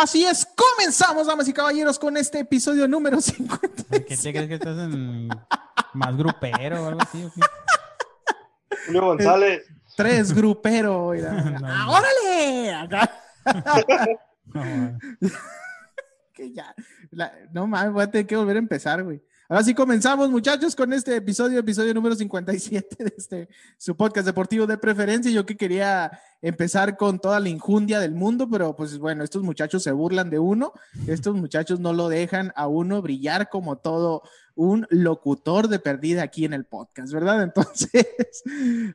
Así es, comenzamos, damas y caballeros, con este episodio número 50. ¿Qué te crees que estás en más grupero o algo así? ¿o qué? Julio González. Tres grupero. mira. No, ¡Ah, no. ¡Órale! Acá. No, man. que ya, la- no mames, voy a tener que volver a empezar, güey. Ahora sí comenzamos, muchachos, con este episodio, episodio número 57 de este, su podcast deportivo de preferencia. Yo que quería empezar con toda la injundia del mundo, pero pues bueno, estos muchachos se burlan de uno, estos muchachos no lo dejan a uno brillar como todo un locutor de perdida aquí en el podcast, ¿verdad? Entonces,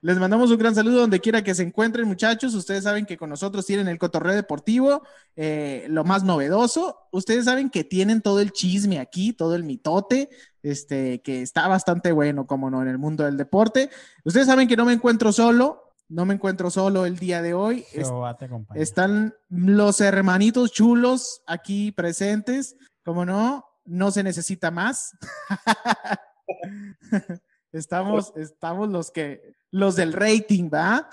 les mandamos un gran saludo donde quiera que se encuentren, muchachos. Ustedes saben que con nosotros tienen el cotorreo deportivo, eh, lo más novedoso. Ustedes saben que tienen todo el chisme aquí, todo el mitote, este, que está bastante bueno, como no, en el mundo del deporte. Ustedes saben que no me encuentro solo, no me encuentro solo el día de hoy. Jehová te están los hermanitos chulos aquí presentes. Como no, no se necesita más. estamos, estamos los que, los del rating, ¿va?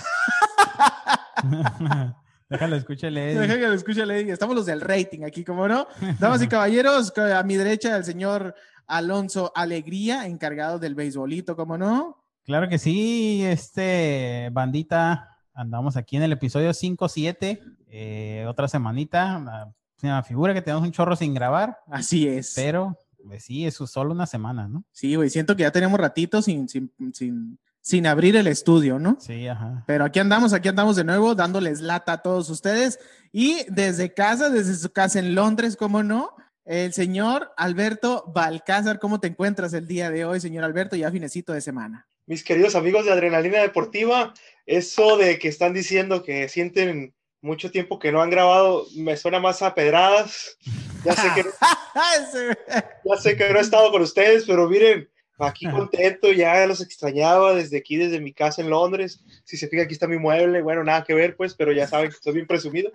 Déjalo, escúchale. Deja que lo escuche Lady. Estamos los del rating aquí, como no. Damas y caballeros, a mi derecha el señor Alonso Alegría, encargado del beisbolito, como no. Claro que sí, este bandita, andamos aquí en el episodio 5-7, eh, otra semanita, me figura que tenemos un chorro sin grabar, Así es. pero pues sí, eso es solo una semana, ¿no? Sí, güey, siento que ya tenemos ratito sin, sin, sin, sin abrir el estudio, ¿no? Sí, ajá. Pero aquí andamos, aquí andamos de nuevo, dándoles lata a todos ustedes. Y desde casa, desde su casa en Londres, ¿cómo no? El señor Alberto Balcázar, ¿cómo te encuentras el día de hoy, señor Alberto? Ya finecito de semana. Mis queridos amigos de Adrenalina Deportiva, eso de que están diciendo que sienten mucho tiempo que no han grabado, me suena más a pedradas. Ya sé que, Ese- ya sé que no he estado con ustedes, pero miren, aquí contento, ya los extrañaba desde aquí, desde mi casa en Londres. Si se fija, aquí está mi mueble, bueno, nada que ver, pues, pero ya saben que estoy bien presumido.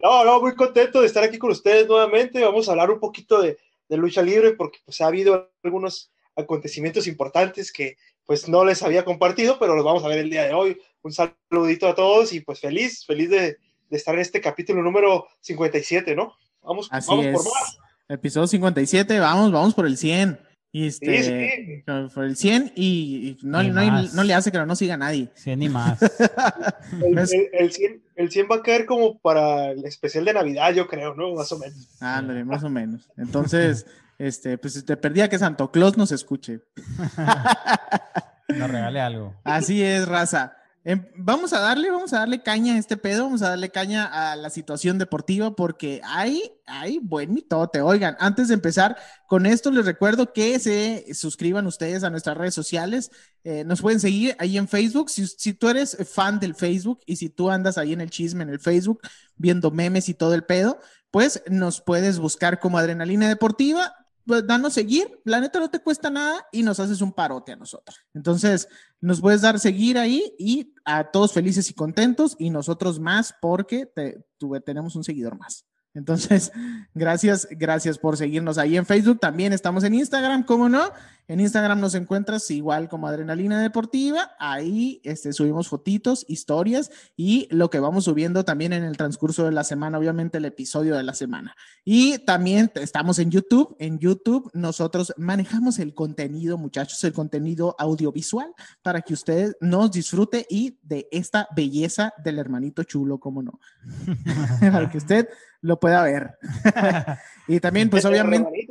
No, no, muy contento de estar aquí con ustedes nuevamente. Vamos a hablar un poquito de, de lucha libre porque pues ha habido algunos acontecimientos importantes que pues no les había compartido, pero los vamos a ver el día de hoy. Un saludito a todos y pues feliz, feliz de, de estar en este capítulo número 57, ¿no? Vamos, Así vamos es. por más. Episodio 57, vamos, vamos por el 100. Y este, Sí, Por el 100 y, y no, no, no le hace que no siga nadie. Sí, ni más. El, el- el 100, el 100 va a caer como para el especial de Navidad, yo creo, ¿no? Más o menos. Ándale, más o menos. Entonces, este, pues te perdía que Santo Claus nos escuche. Nos regale algo. Así es, raza. Em, vamos a darle, vamos a darle caña a este pedo, vamos a darle caña a la situación deportiva porque hay, hay buen mitote. Oigan, antes de empezar con esto, les recuerdo que se suscriban ustedes a nuestras redes sociales. Eh, nos pueden seguir ahí en Facebook. Si, si tú eres fan del Facebook y si tú andas ahí en el chisme en el Facebook viendo memes y todo el pedo, pues nos puedes buscar como Adrenalina Deportiva. Pues danos seguir, la neta no te cuesta nada y nos haces un parote a nosotros. Entonces, nos puedes dar seguir ahí y a todos felices y contentos y nosotros más porque tuve- tenemos un seguidor más. Entonces, gracias, gracias por seguirnos ahí en Facebook. También estamos en Instagram, ¿cómo no? En Instagram nos encuentras igual como Adrenalina Deportiva. Ahí este, subimos fotitos, historias y lo que vamos subiendo también en el transcurso de la semana, obviamente el episodio de la semana. Y también estamos en YouTube. En YouTube nosotros manejamos el contenido, muchachos, el contenido audiovisual para que usted nos disfrute y de esta belleza del hermanito chulo, como no, para que usted lo pueda ver. y también, pues obviamente,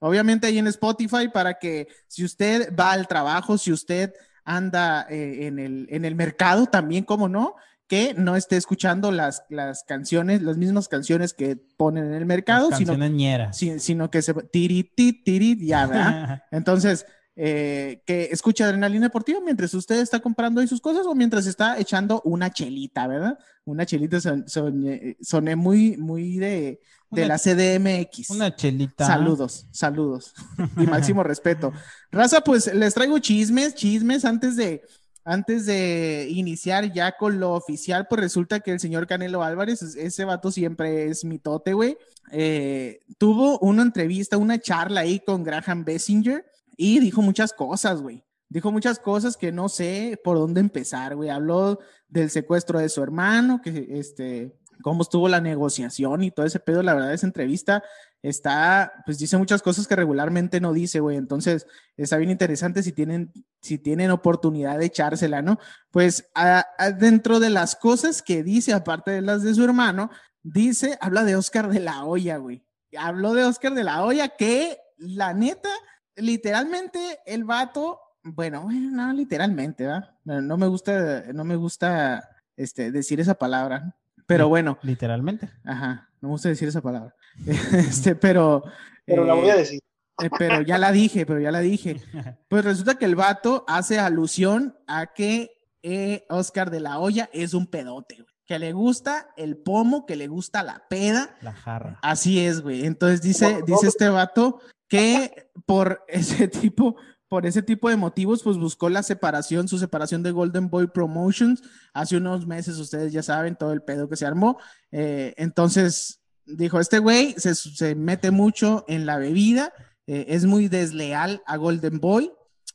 obviamente ahí en Spotify para que si usted va al trabajo, si usted anda eh, en, el, en el mercado, también, como no, que no esté escuchando las, las canciones, las mismas canciones que ponen en el mercado, Las sino, sino que se tiri, ti, tiri, ya, ¿verdad? Entonces, eh, que escuche Adrenalina Deportiva mientras usted está comprando ahí sus cosas o mientras está echando una chelita, ¿verdad? Una chelita son, son- soné muy, muy de, de Una- la CDMX. Una chelita. Saludos, saludos y máximo respeto. Raza, pues les traigo chismes, chismes antes de antes de iniciar ya con lo oficial, pues resulta que el señor Canelo Álvarez, es- ese vato siempre es mitote, güey. eh, tuvo una entrevista, una charla ahí con Graham Bessinger y dijo muchas cosas, güey. Dijo muchas cosas que no sé por dónde empezar, güey. Habló del secuestro de su hermano, que este, cómo estuvo la negociación y todo ese pedo. La verdad, esa entrevista está, pues dice muchas cosas que regularmente no dice, güey. Entonces, está bien interesante si tienen, si tienen oportunidad de echársela, ¿no? Pues dentro de las cosas que dice, aparte de las de su hermano, dice, habla de Oscar de la Hoya, güey. Habló de Oscar de la Hoya que, la neta, literalmente el vato, bueno, no literalmente, ¿verdad? No me gusta, no me gusta este, decir esa palabra, pero bueno. Literalmente. Ajá, no me gusta decir esa palabra. este, pero. Pero la voy a eh, decir. Eh, pero ya la dije, pero ya la dije. Pues resulta que el vato hace alusión a que eh, Oscar de la Hoya es un pedote, Que le gusta el pomo, que le gusta la peda. La jarra. Así es, güey. Entonces dice, dice este vato que por ese tipo, por ese tipo de motivos, pues buscó la separación, su separación de Golden Boy Promotions. Hace unos meses, ustedes ya saben todo el pedo que se armó. Eh, entonces, dijo, este güey se, mete mucho en la bebida, eh, es muy desleal a Golden Boy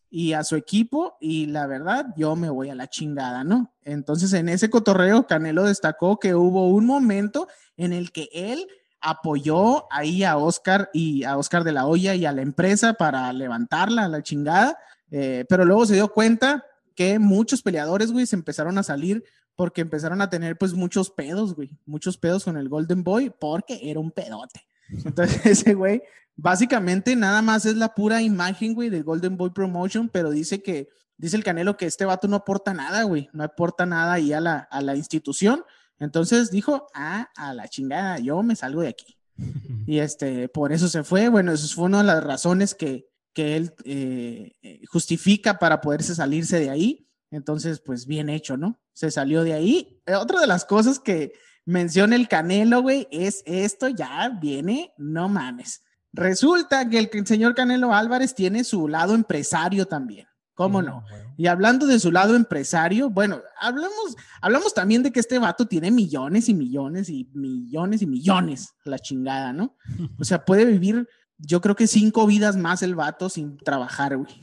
y a su equipo y la verdad, yo me voy a la chingada, ¿no? Entonces, en ese cotorreo, Canelo destacó que hubo un momento en el que él apoyó ahí a Oscar y a Oscar de la Hoya y a la empresa para levantarla a la chingada, eh, pero luego se dio cuenta que muchos peleadores, güey, se empezaron a salir porque empezaron a tener pues muchos pedos, güey, muchos pedos con el Golden Boy porque era un pedote. Entonces ese güey básicamente nada más es la pura imagen, güey, del Golden Boy Promotion, pero dice que, dice el Canelo que este vato no aporta nada, güey, no aporta nada ahí a la, a la institución entonces dijo, ah, a la chingada, yo me salgo de aquí. Y este, por eso se fue. Bueno, eso fue una de las razones que, que él eh, eh, justifica para poderse salirse de ahí. Entonces, pues bien hecho, ¿no? Se salió de ahí. Eh, otra de las cosas que menciona el Canelo, güey, es esto ya viene, no mames. Resulta que el señor Canelo Álvarez tiene su lado empresario también. ¿Cómo no? Y hablando de su lado empresario, bueno, hablamos, hablamos también de que este vato tiene millones y millones y millones y millones, la chingada, ¿no? O sea, puede vivir, yo creo que cinco vidas más el vato sin trabajar, güey.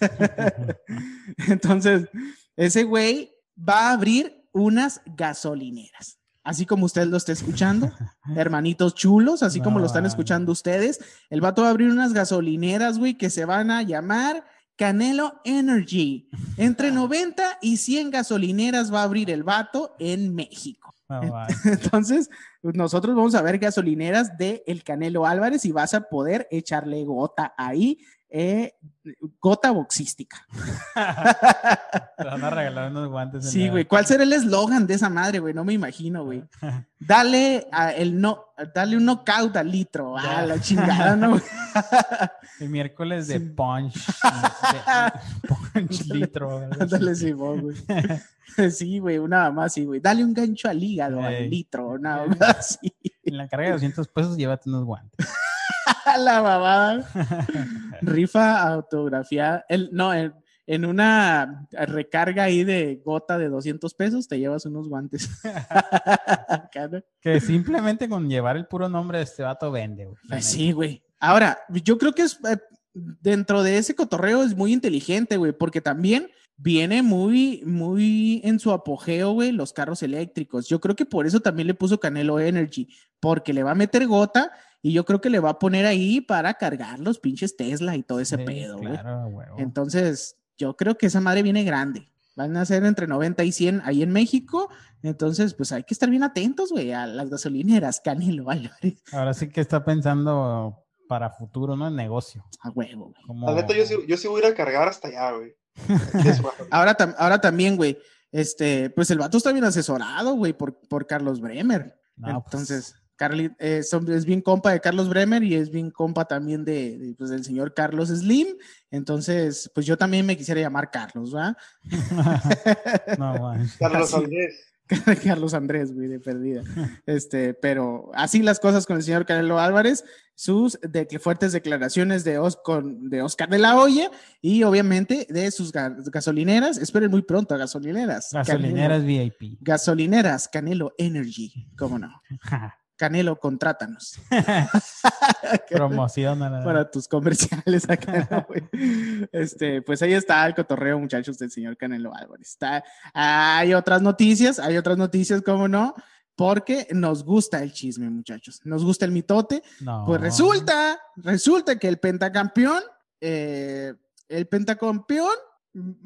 Entonces, ese güey va a abrir unas gasolineras. Así como usted lo está escuchando, hermanitos chulos, así como lo están escuchando ustedes, el vato va a abrir unas gasolineras, güey, que se van a llamar Canelo Energy. Entre 90 y 100 gasolineras va a abrir el vato en México. Entonces, nosotros vamos a ver gasolineras de el Canelo Álvarez y vas a poder echarle gota ahí eh, gota boxística. Te van a regalar unos guantes. Sí, güey. ¿Cuál será el eslogan de esa madre, güey? No me imagino, güey. Dale a el no, dale un knockout al litro. A la chingada, ¿no? el miércoles de punch. punch litro. Dale, sí, güey. Sí, güey, una más, sí, güey. Dale un gancho al hígado, al litro, nada más. En la carga de 200 pesos, llévate unos guantes. la babada. Rifa autografía. El, no, en, una recarga ahí de gota de 200 pesos te llevas unos guantes. que simplemente con llevar el puro nombre de este vato vende, güey. Pues sí, güey. Ahora, yo creo que es eh, dentro de ese cotorreo es muy inteligente, güey, porque también viene muy, muy en su apogeo, güey, los carros eléctricos. Yo creo que por eso también le puso Canelo Energy, porque le va a meter gota y yo creo que le va a poner ahí para cargar los pinches Tesla y todo ese pedo, güey. Entonces, yo creo que esa madre viene grande. Van a ser entre 90 y 100 ahí en México. Entonces, pues hay que estar bien atentos, güey, a las gasolineras, Canelo Ahora sí que está pensando para futuro, ¿no? En negocio. A huevo, güey. La neta, yo sí, yo sí voy a ir a cargar hasta allá, güey. ahora, ahora también, güey, este, pues el vato está bien asesorado, güey, por, por Carlos Bremer. Pues, Entonces, Carly, eh, es bien compa de Carlos Bremer y es bien compa también de, pues, del señor Carlos Slim. Entonces, pues yo también me quisiera llamar Carlos, ¿va? no, Carlos Andrés. Carlos Andrés, güey, de perdida. Este, pero así las cosas con el señor Canelo Álvarez, sus de, fuertes declaraciones de, de Oscar de la Hoya y obviamente de sus gasolineras. Esperen muy pronto a gasolineras. Gasolineras VIP. Gasolineras Canelo Energy, ¿cómo no? Canelo, contrátanos. Promoción para tus comerciales acá. este, pues ahí está el cotorreo, muchachos, del señor Canelo Álvarez. Está, hay otras noticias, hay otras noticias, cómo no, porque nos gusta el chisme, muchachos. Nos gusta el mitote. No. Pues resulta, resulta que el pentacampeón, eh, el pentacampeón,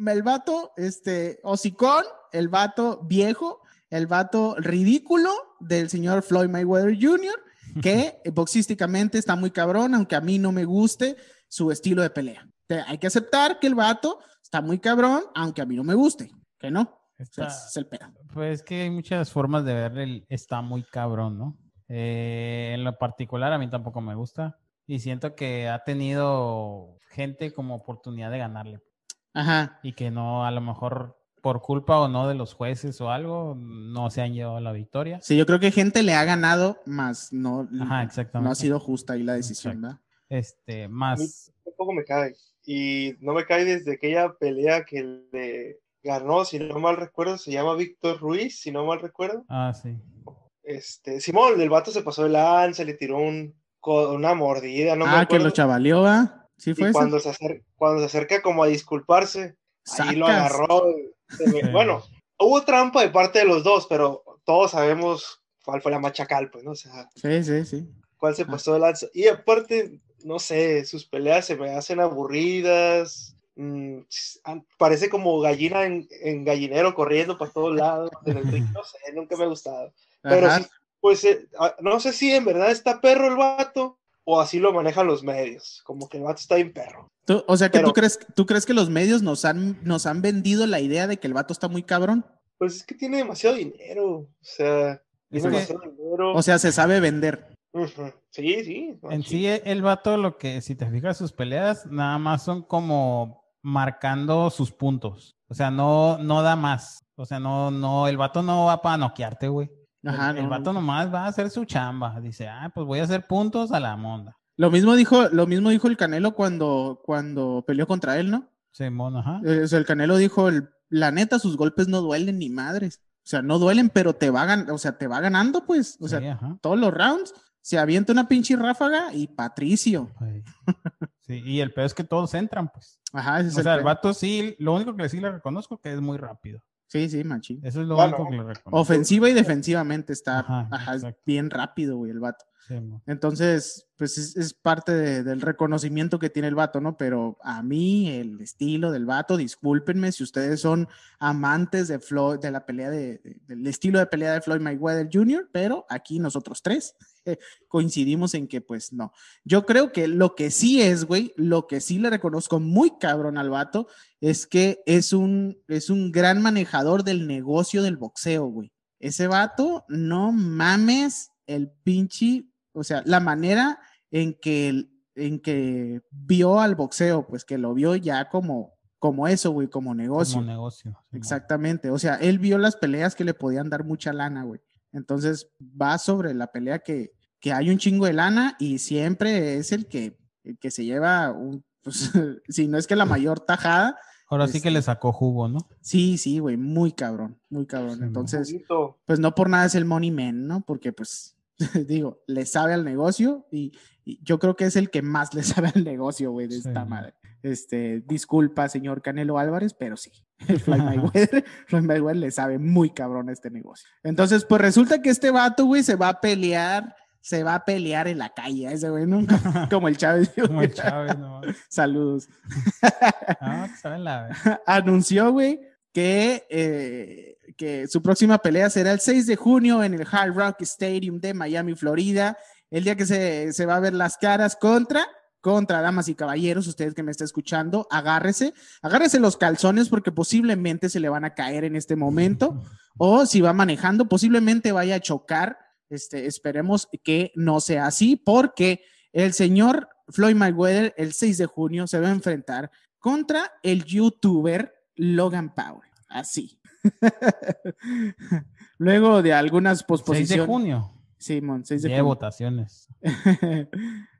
el vato, este, hocicón, el vato viejo, el vato ridículo del señor Floyd Mayweather Jr., que boxísticamente está muy cabrón, aunque a mí no me guste su estilo de pelea. Te- hay que aceptar que el vato está muy cabrón, aunque a mí no me guste, que no. O sea, es el pedo. Pues que hay muchas formas de ver el está muy cabrón, ¿no? Eh, en lo particular a mí tampoco me gusta y siento que ha tenido gente como oportunidad de ganarle Ajá. y que no a lo mejor por culpa o no de los jueces o algo no se han llevado la victoria. Sí, yo creo que gente le ha ganado, más no, Ajá, exactamente. no ha sido justa ahí la decisión, Exacto. ¿verdad? Este, más Tampoco me cae. Y no me cae desde aquella pelea que le ganó, si no mal recuerdo, se llama Víctor Ruiz, si no mal recuerdo. ah sí. Este, Simón, el vato se pasó de lanza, le tiró un, una mordida, no me ah, que lo chavaleó, ¿va? Sí fue y eso. cuando se, acer- cuando se acerca como a disculparse, ahí lo agarró. Bueno, hubo trampa de parte de los dos, pero todos sabemos cuál fue la machacal, pues, ¿no? O sea, Sí, sí, sí. cuál se Ah. pasó de lanza. Y aparte, no sé, sus peleas se me hacen aburridas. mm, parece como gallina en, en gallinero corriendo para todos lados. en el ring, no sé, nunca me ha gustado. Pero sí, pues eh, ah, no sé si en verdad está perro el vato o así lo manejan los medios. Como que el vato está bien perro. Tú- o sea que tú crees, tú crees que los medios nos han, nos han vendido la idea de que el vato está muy cabrón. Pues es que tiene demasiado dinero. O sea, tiene que- demasiado dinero. O sea, se sabe vender. Sí, sí. En sí, el vato, lo que, si te fijas, sus peleas nada más son como marcando sus puntos. O sea, no, no da más. O sea, no, no, el vato no va para noquearte, güey. El- Ajá, el, no, vato no. nomás va a hacer su chamba. Dice, ah, pues voy a hacer puntos a la monda. Lo mismo dijo, lo mismo dijo el Canelo cuando, cuando peleó contra él, ¿no? Simón, ajá. Eh, o sea, el Canelo dijo, el- la neta, sus golpes no duelen ni madres. O sea, no duelen, pero te va, gan- o sea, te va ganando, pues. O sea, Sí, todos los rounds se avienta una pinche ráfaga y Patricio. Sí, y el peor es que todos entran, pues. Ajá, ese es O el sea, el vato sí, lo único que sí le reconozco que es muy rápido. Sí, sí, machín. Eso es lo Bueno, único que le reconozco. Ofensiva y defensivamente está Ajá, ajá, bien rápido, güey, el vato. Entonces, pues es, parte de- del reconocimiento que tiene el vato, ¿no? Pero a mí, el estilo del vato, discúlpenme si ustedes son amantes de, Floyd, de la pelea de, de- del estilo de pelea de Floyd Mayweather Jr., pero aquí nosotros tres coincidimos en que, pues no. Yo creo que lo que sí es, güey, lo que sí le reconozco muy cabrón al vato es que es un, es un gran manejador del negocio del boxeo, güey. Ese vato, no mames el pinche, o sea, la manera en que, en que vio al boxeo, pues que lo vio ya como, como eso, güey, como negocio. Como negocio. Exactamente. O sea, él vio las peleas que le podían dar mucha lana, güey. Entonces va sobre la pelea que, que hay un chingo de lana y siempre es el que, el que se lleva un, pues, si no es que la mayor tajada, Ahora sí que Este- le sacó jugo, ¿no? sí, sí, güey, muy cabrón, muy cabrón. Sí, Entonces, pues no por nada es el money man, ¿no? Porque pues, digo, le sabe al negocio y, y yo creo que es el que más le sabe al negocio, güey, de Sí. esta madre. Este, disculpa, señor Canelo Álvarez, pero sí, el Floyd Mayweather, Floyd Mayweather le sabe muy cabrón a este negocio. Entonces, pues resulta que este vato, güey, se va a pelear, se va a pelear en la calle, ese güey, ¿no? Como el Chávez. Como el Chávez, ¿no? Saludos. Ah, que saben la anunció, güey, que, eh, que su próxima pelea será el 6 de junio en el Hard Rock Stadium de Miami, Florida. El día que se, se va a ver las caras contra, contra damas y caballeros, ustedes que me están escuchando, agárrese, agárrese los calzones porque posiblemente se le van a caer en este momento. O si va manejando, posiblemente vaya a chocar. Este, esperemos que no sea así, porque el señor Floyd Mayweather el 6 de junio se va a enfrentar contra el youtuber Logan Paul. Así. Luego de algunas 6 posposiciones. de junio. Simón, 6 de Día de junio. votaciones.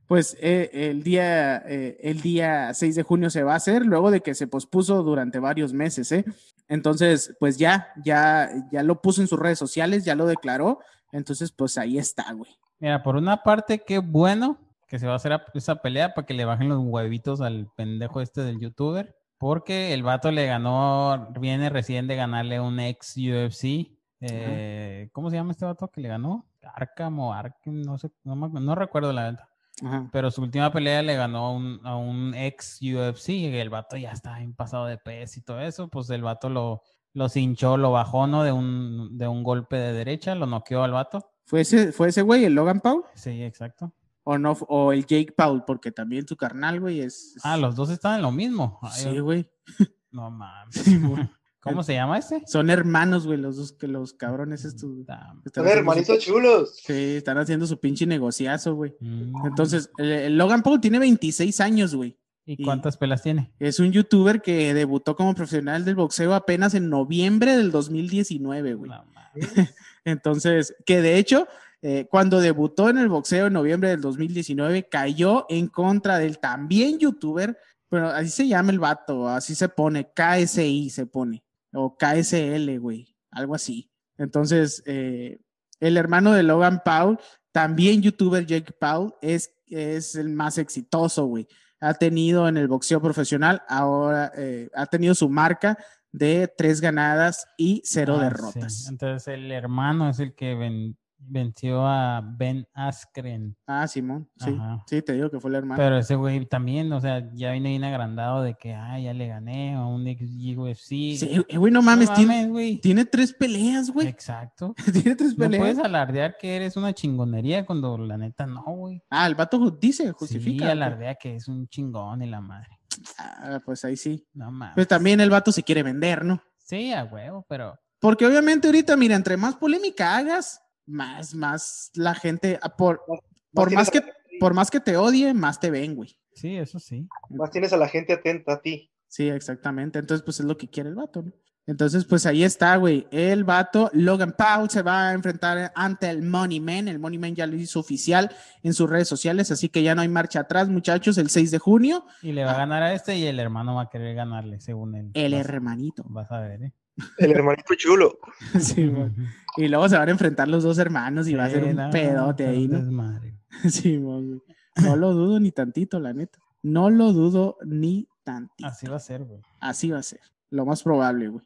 pues eh, el, día, eh, el día 6 de junio se va a hacer, luego de que se pospuso durante varios meses, ¿eh? Entonces, pues ya, ya, ya lo puso en sus redes sociales, ya lo declaró. Entonces, pues ahí está, güey. Mira, por una parte, qué bueno que se va a hacer esa pelea para que le bajen los huevitos al pendejo este del youtuber. Porque el vato le ganó, viene recién de ganarle un ex UFC Eh, ¿Cómo se llama este vato que le ganó? Arkham o Arkham, no sé, no, me- no recuerdo la venta. Pero su última pelea le ganó a un, a un ex UFC y el vato ya está en pasado de peso y todo eso. Pues el vato lo, lo cinchó, lo bajó, ¿no? De un, de un golpe de derecha, lo noqueó al vato. ¿Fue ese, ¿Fue ese güey, el Logan Paul? Sí, exacto. ¿O no? ¿O el Jake Paul? Porque también su carnal, güey, es... Ah, los dos están en lo mismo. Ay, Sí, güey. no mames. Sí, güey. ¿Cómo se llama ese? Son hermanos, güey, los dos, que los cabrones estos. Su- hermanitos chulos. Sí, están haciendo su pinche negociazo, güey. Mm. Entonces, el, el Logan Paul tiene 26 años, güey. ¿Y cuántas pelas tiene? Es un youtuber que debutó como profesional del boxeo apenas en noviembre del 2019, güey. No mames. Entonces, que de hecho, eh, cuando debutó en el boxeo en noviembre del 2019, cayó en contra del también youtuber, pero así se llama el vato, así se pone, KSI se pone, o KSL, güey, algo así. Entonces, eh, el hermano de Logan Paul, también youtuber Jake Paul, es, es el más exitoso, güey. Ha tenido en el boxeo profesional, ahora eh, ha tenido su marca de tres ganadas y cero Ah, derrotas. sí. Entonces el hermano es el que ven- venció a Ben Askren. Ah, Simón, sí, Ajá. sí, te digo que fue el hermano. Pero ese güey también, o sea, ya vino bien agrandado de que, ah, ya le gané a un ex UFC. sí, eh, güey, no mames, tiene, mames, güey. tiene tres peleas, güey. Exacto. tiene tres No peleas. puedes alardear que eres una chingonería cuando la neta no, güey. Ah, el vato dice, Sí, justifica. alardea que es un chingón y la madre. Ah, pues ahí sí. No mames. Pues también el vato se quiere vender, ¿no? Sí, a huevo, pero Porque obviamente ahorita, mira, entre más polémica hagas, más, más la gente, ah, por, por tienes más que, la por más que te odie, más te ven, güey. sí, eso sí. Más tienes a la gente atenta a ti. Sí, exactamente. Entonces, pues es lo que quiere el vato, ¿no? Entonces, pues ahí está, güey. El vato, Logan Paul, se va a enfrentar ante el Money Man. El Money Man ya lo hizo oficial en sus redes sociales, así que ya no hay marcha atrás, muchachos, el 6 de junio. Y le va a ganar a este y el hermano va a querer ganarle, según él. El Vas- hermanito. Vas a ver, ¿eh? El hermanito chulo. Sí. Y luego se van a enfrentar los dos hermanos y va a ser un pedote ahí, ¿no? desmadre. Sí. No lo dudo ni tantito, la neta. No lo dudo ni tantito. Así va a ser, güey. Así va a ser. Lo más probable, güey.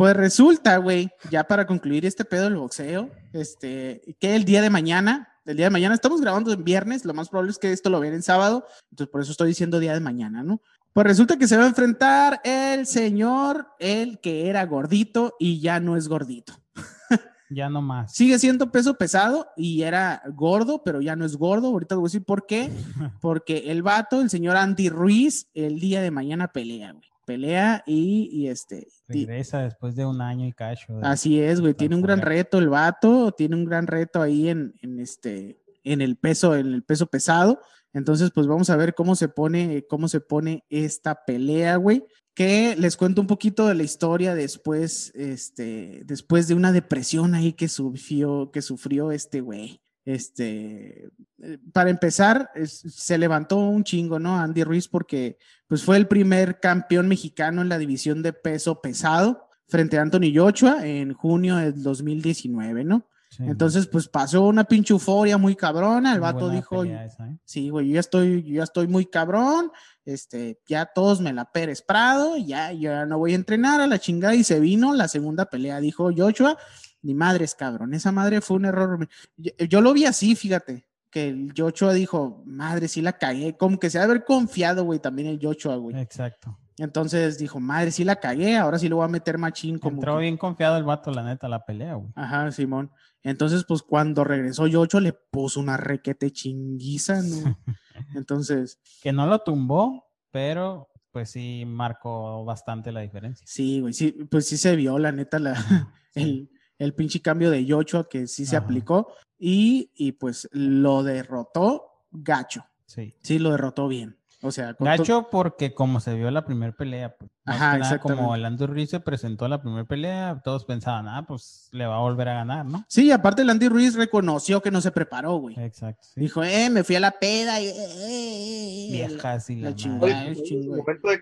Pues resulta, güey, ya para concluir este pedo del boxeo, este, que el día de mañana, el día de mañana, estamos grabando en viernes, lo más probable es que esto lo vean en sábado, entonces por eso estoy diciendo día de mañana, ¿no? Pues resulta que se va a enfrentar el señor, el que era gordito y ya no es gordito. Ya no más. Sigue siendo peso pesado y era gordo, pero ya no es gordo. Ahorita te voy a decir por qué. Porque el vato, el señor Andy Ruiz, el día de mañana pelea, güey. Pelea y, y este. y- Regresa después de un año y cacho. de- así es, güey. Tiene un gran reto el vato. Tiene un gran reto ahí en, en este. En el peso, en el peso pesado. Entonces, pues vamos a ver cómo se pone, cómo se pone esta pelea, güey. Que les cuento un poquito de la historia después, este, después de una depresión ahí que sufrió, que sufrió este güey. Este, eh, para empezar, se levantó un chingo, ¿no? Andy Ruiz, porque pues fue el primer campeón mexicano en la división de peso pesado frente a Anthony Joshua en junio del 2019, ¿no? Sí, Entonces, pues pasó una pinche euforia muy cabrona. El vato dijo, esa, ¿eh? sí, güey, yo ya estoy, yo ya estoy muy cabrón. Este, ya todos me la Pérez Prado, ya, ya no voy a entrenar a la chingada. Y se vino la segunda pelea, dijo Joshua. Ni madres, cabrón. Esa madre fue un error. Yo, yo lo vi así, fíjate, que el Joshua dijo, madre, sí la cagué. Como que se ha de haber confiado, güey, también el Joshua, güey. Exacto. Entonces dijo, madre, sí la cagué, ahora sí lo voy a meter machín como. Entró que- bien confiado el vato, la neta, la pelea, güey. Ajá, Simón. Entonces, pues cuando regresó Yocho le puso una requete chinguiza, ¿no? Entonces, Que no lo tumbó, pero pues sí marcó bastante la diferencia. sí, güey, sí, pues sí se vio, la neta, la, Sí. el, el pinche cambio de Yocho que sí se Ajá. aplicó y, y pues lo derrotó gacho. Sí. Sí, lo derrotó bien. O sea, con to- Gacho porque como se vio la primera pelea, pues, Ajá, nada, como el Andy Ruiz se presentó a la primera pelea, todos pensaban, ah, pues le va a volver a ganar, ¿no? Sí, aparte el Andy Ruiz reconoció que no se preparó, güey. Exacto. sí. Dijo, eh, me fui a la peda y... eh, eh, eh, Viejas y la la, chingada.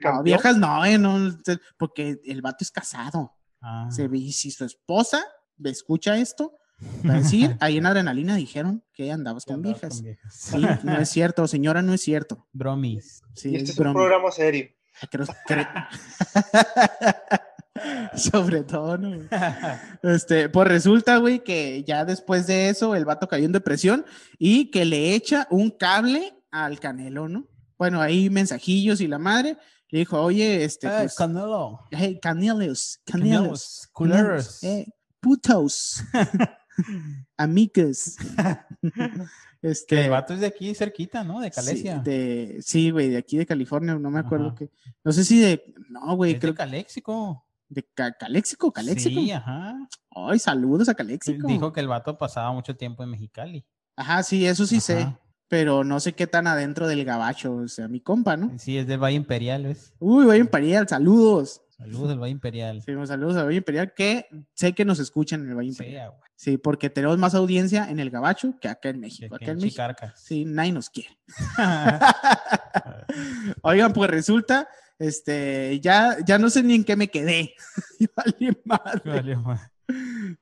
No, viejas no, eh, no, porque el vato es casado. Ah, Se ve, y si su esposa ve- escucha esto, decir, ahí en Adrenalina dijeron que andabas con viejas. con viejas. Sí, no es cierto, señora, no es cierto. Bromis. Sí, Y este es es un programa serio. Cre- Sobre todo, ¿no? Este, pues resulta, güey, que ya después de eso el vato cayó en depresión y que le echa un cable al Canelo, ¿no? Bueno, ahí mensajillos y la madre le dijo, oye, este, Ay, pues, Canelo. hey, Canelos, Canelos, Canelos. Culeros. eh, putos, amigos. Que este, el vato es de aquí cerquita, ¿no? De Calesia. Sí, de, sí, güey, de aquí de California, no me acuerdo Ajá. que, no sé si de, no, güey, es creo de que Caléxico. de Ca- Caléxico, Caléxico. Sí, ajá. Ay, saludos a Caléxico. Dijo que el vato pasaba mucho tiempo en Mexicali. Ajá, sí, eso sí sé, pero no sé qué tan adentro del gabacho, o sea, mi compa, ¿no? Sí, es del Valle Imperial, ¿ves? Uy, Valle Imperial, saludos. Saludos del Valle Imperial. Sí, saludos a Valle Imperial, que sé que nos escuchan en el Valle Imperial. Sí, porque tenemos más audiencia en el gabacho que acá en México. Acá en en México, sí, nadie nos quiere. Oigan, pues resulta, este, ya, ya no sé ni en qué me quedé. Ya valí madre. Valió, madre.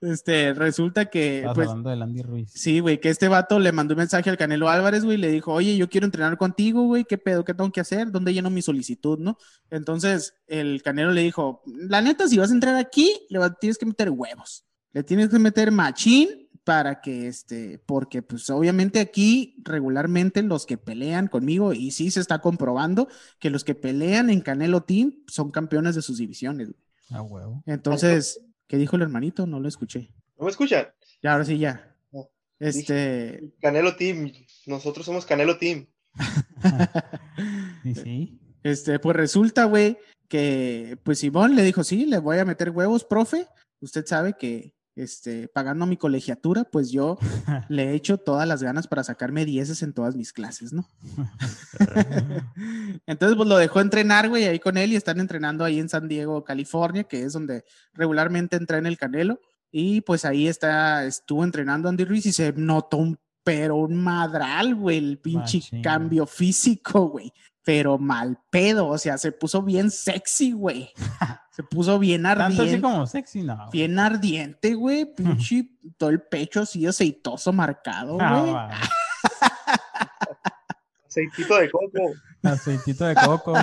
Este, resulta que, Estabas pues, hablando del Andy Ruiz. Sí, güey, que este vato le mandó un mensaje al Canelo Álvarez, güey, le dijo, oye, yo quiero entrenar contigo, güey, ¿qué pedo? ¿Qué tengo que hacer? ¿Dónde lleno mi solicitud, no? Entonces, el Canelo le dijo, la neta, si vas a entrar aquí, le va- tienes que meter huevos, le tienes que meter machín para que, este, porque, pues, obviamente aquí, regularmente, los que pelean conmigo, y sí se está comprobando, que los que pelean en Canelo Team son campeones de sus divisiones, güey. A huevo. Entonces, ¿qué dijo el hermanito? No lo escuché. ¿No me escuchan? Ya, ahora sí, ya. No. Este, Canelo Team. Nosotros somos Canelo Team. Sí, sí. Este, pues resulta, güey, que pues Simón le dijo, sí, le voy a meter huevos, profe. Usted sabe que, este, pagando mi colegiatura, pues yo le he hecho todas las ganas para sacarme dieces en todas mis clases, ¿no? Entonces, pues lo dejó entrenar, güey, ahí con él y están entrenando ahí en San Diego, California, que es donde regularmente entrena el Canelo. Y pues ahí está, estuvo entrenando Andy Ruiz y se notó un, pero un madral, güey, el pinche Machín. cambio físico, güey. Pero mal pedo, o sea, se puso bien sexy, güey. Se puso bien Tanto así ardiente. como sexy, no. güey. Bien ardiente, güey. Pinche, todo el pecho así aceitoso marcado, güey. Aceitito de coco. Aceitito de coco.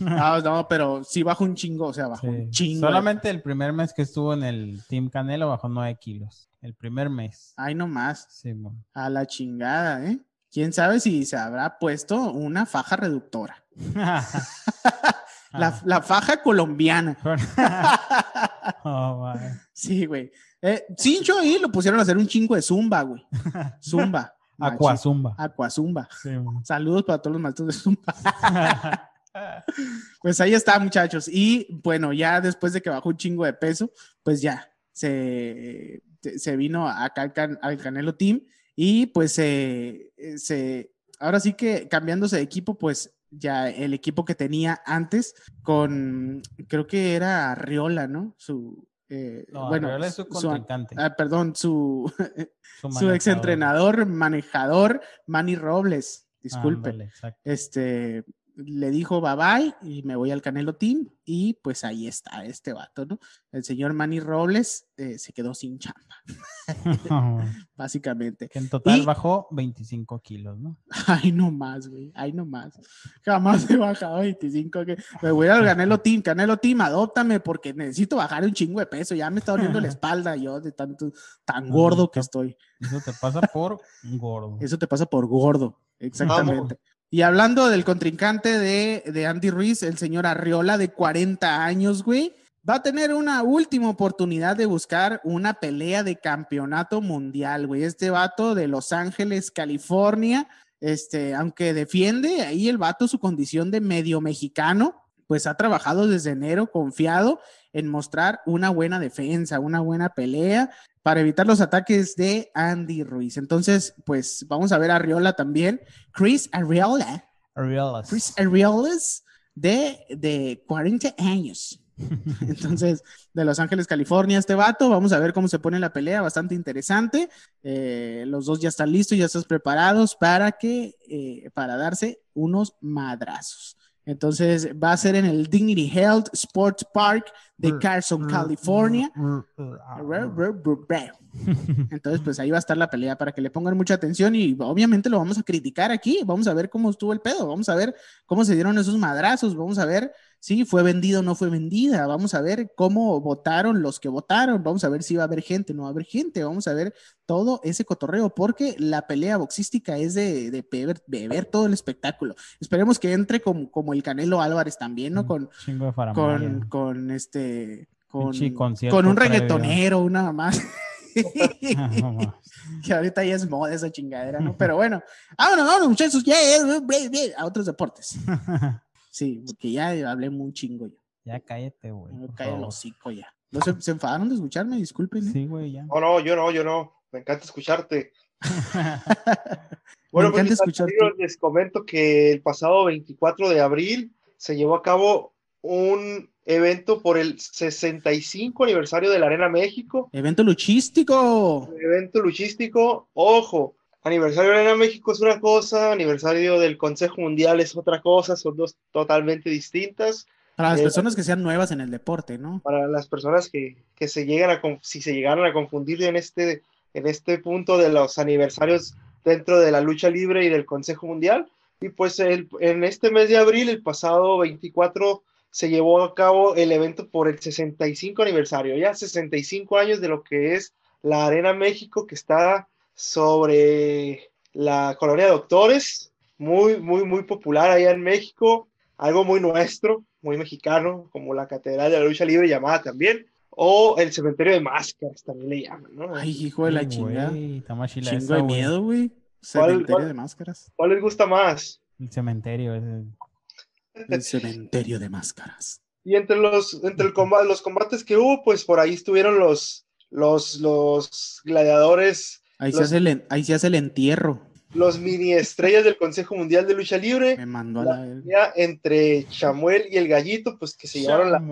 No, no, pero sí bajó un chingo, o sea, bajó Sí. un chingo. Solamente el primer mes que estuvo en el Team Canelo bajó 9 kilos. El primer mes. Ay, no más. Sí, mon. A la chingada, ¿eh? ¿Quién sabe si se habrá puesto una faja reductora? La, la faja colombiana. Oh. Sí, güey. Eh, ahí lo pusieron a hacer un chingo de zumba, güey. Zumba. machín. Aquazumba. Aquazumba. Sí. Saludos para todos los maestros de zumba. Pues ahí está, muchachos. Y bueno, ya después de que bajó un chingo de peso, pues ya se, se vino acá al, Can- al Canelo Team y pues se, se, ahora sí que cambiándose de equipo, pues ya el equipo que tenía antes con, creo que era Riola, ¿no? Su, eh, No, bueno, es su contrincante. ah, perdón, su, exentrenador, manejador, Manny Robles, disculpe este, le dijo bye bye y me voy al Canelo Team y pues ahí está este vato, ¿no? El señor Manny Robles eh, se quedó sin chamba, básicamente. que en total Y- bajó 25 kilos, ¿no? Ay, no más, güey, ay, no más. Jamás he bajado 25. Que... Me voy al Canelo Team, Canelo Team, adóptame porque necesito bajar un chingo de peso. Ya me está doliendo la espalda yo de tanto, tan gordo que estoy. Eso te pasa por gordo. Eso te pasa por gordo, exactamente. Y hablando del contrincante de, de Andy Ruiz, el señor Arriola de 40 años, güey, va a tener una última oportunidad de buscar una pelea de campeonato mundial, güey. Este vato de Los Ángeles, California, este, aunque defiende ahí el vato su condición de medio mexicano, pues ha trabajado desde enero confiado en mostrar una buena defensa, una buena pelea para evitar los ataques de Andy Ruiz. Entonces, pues vamos a ver a Arriola también. Chris Arriola, Ariolas. Chris Arriolas de, de 40 años. Entonces, de Los Ángeles, California, este vato. Vamos a ver cómo se pone la pelea, bastante interesante. Eh, los dos ya están listos, ya están preparados para que, eh, para darse unos madrazos. Entonces, va a ser en el Dignity Health Sports Park de Carson, California. Entonces, pues ahí va a estar la pelea para que le pongan mucha atención y obviamente lo vamos a criticar aquí. Vamos a ver cómo estuvo el pedo, vamos a ver cómo se dieron esos madrazos, vamos a ver sí, fue vendida o no fue vendida. Vamos a ver cómo votaron los que votaron. Vamos a ver si va a haber gente, no va a haber gente. Vamos a ver todo ese cotorreo, porque la pelea boxística es de, de, beber, todo el espectáculo. Esperemos que entre como, como el Canelo Álvarez también, ¿no? Con, con, con este. Con, con un reggaetonero, una más. que ahorita ya es moda esa chingadera, ¿no? Pero bueno, vámonos, vámonos, muchachos, ya, a otros deportes. Sí, porque ya hablé muy chingo ya. Ya cállate, güey. Me cae el hocico ya. ¿No se, enfadaron de escucharme? Disculpen. ¿eh? Sí, güey, ya. No, no, yo no, yo no. Me encanta escucharte. bueno, Me encanta pues, escucharte. les comento que el pasado 24 de abril se llevó a cabo un evento por el 65 aniversario de la Arena México. Evento luchístico. Evento luchístico. Ojo, aniversario de la Arena México es una cosa, aniversario del Consejo Mundial es otra cosa, son dos totalmente distintas. Para las eh, personas que sean nuevas en el deporte, ¿no? Para las personas que, que se llegan a, si se llegaron a confundir en este, en este punto de los aniversarios dentro de la lucha libre y del Consejo Mundial. Y pues el, en este mes de abril, el pasado 24 se llevó a cabo el evento por el 65 aniversario, ya 65 años de lo que es la Arena México, que está sobre la colonia de doctores, muy, muy, muy popular allá en México, algo muy nuestro, muy mexicano, como la Catedral de la Lucha Libre llamada también, o el Cementerio de Máscaras, también le llaman, ¿no? Ay, hijo de la chingada. Chingo de miedo, güey. Cementerio de Máscaras. ¿Cuál les gusta más? El cementerio. El cementerio de máscaras. Y entre los, entre el combate, los combates que hubo, pues por ahí estuvieron los, los, los gladiadores. Ahí, se hace el, ahí se hace el entierro. Los mini estrellas del Consejo Mundial de Lucha Libre. Me mandó a la... Entre Chamuel y el Gallito, pues que se llevaron la,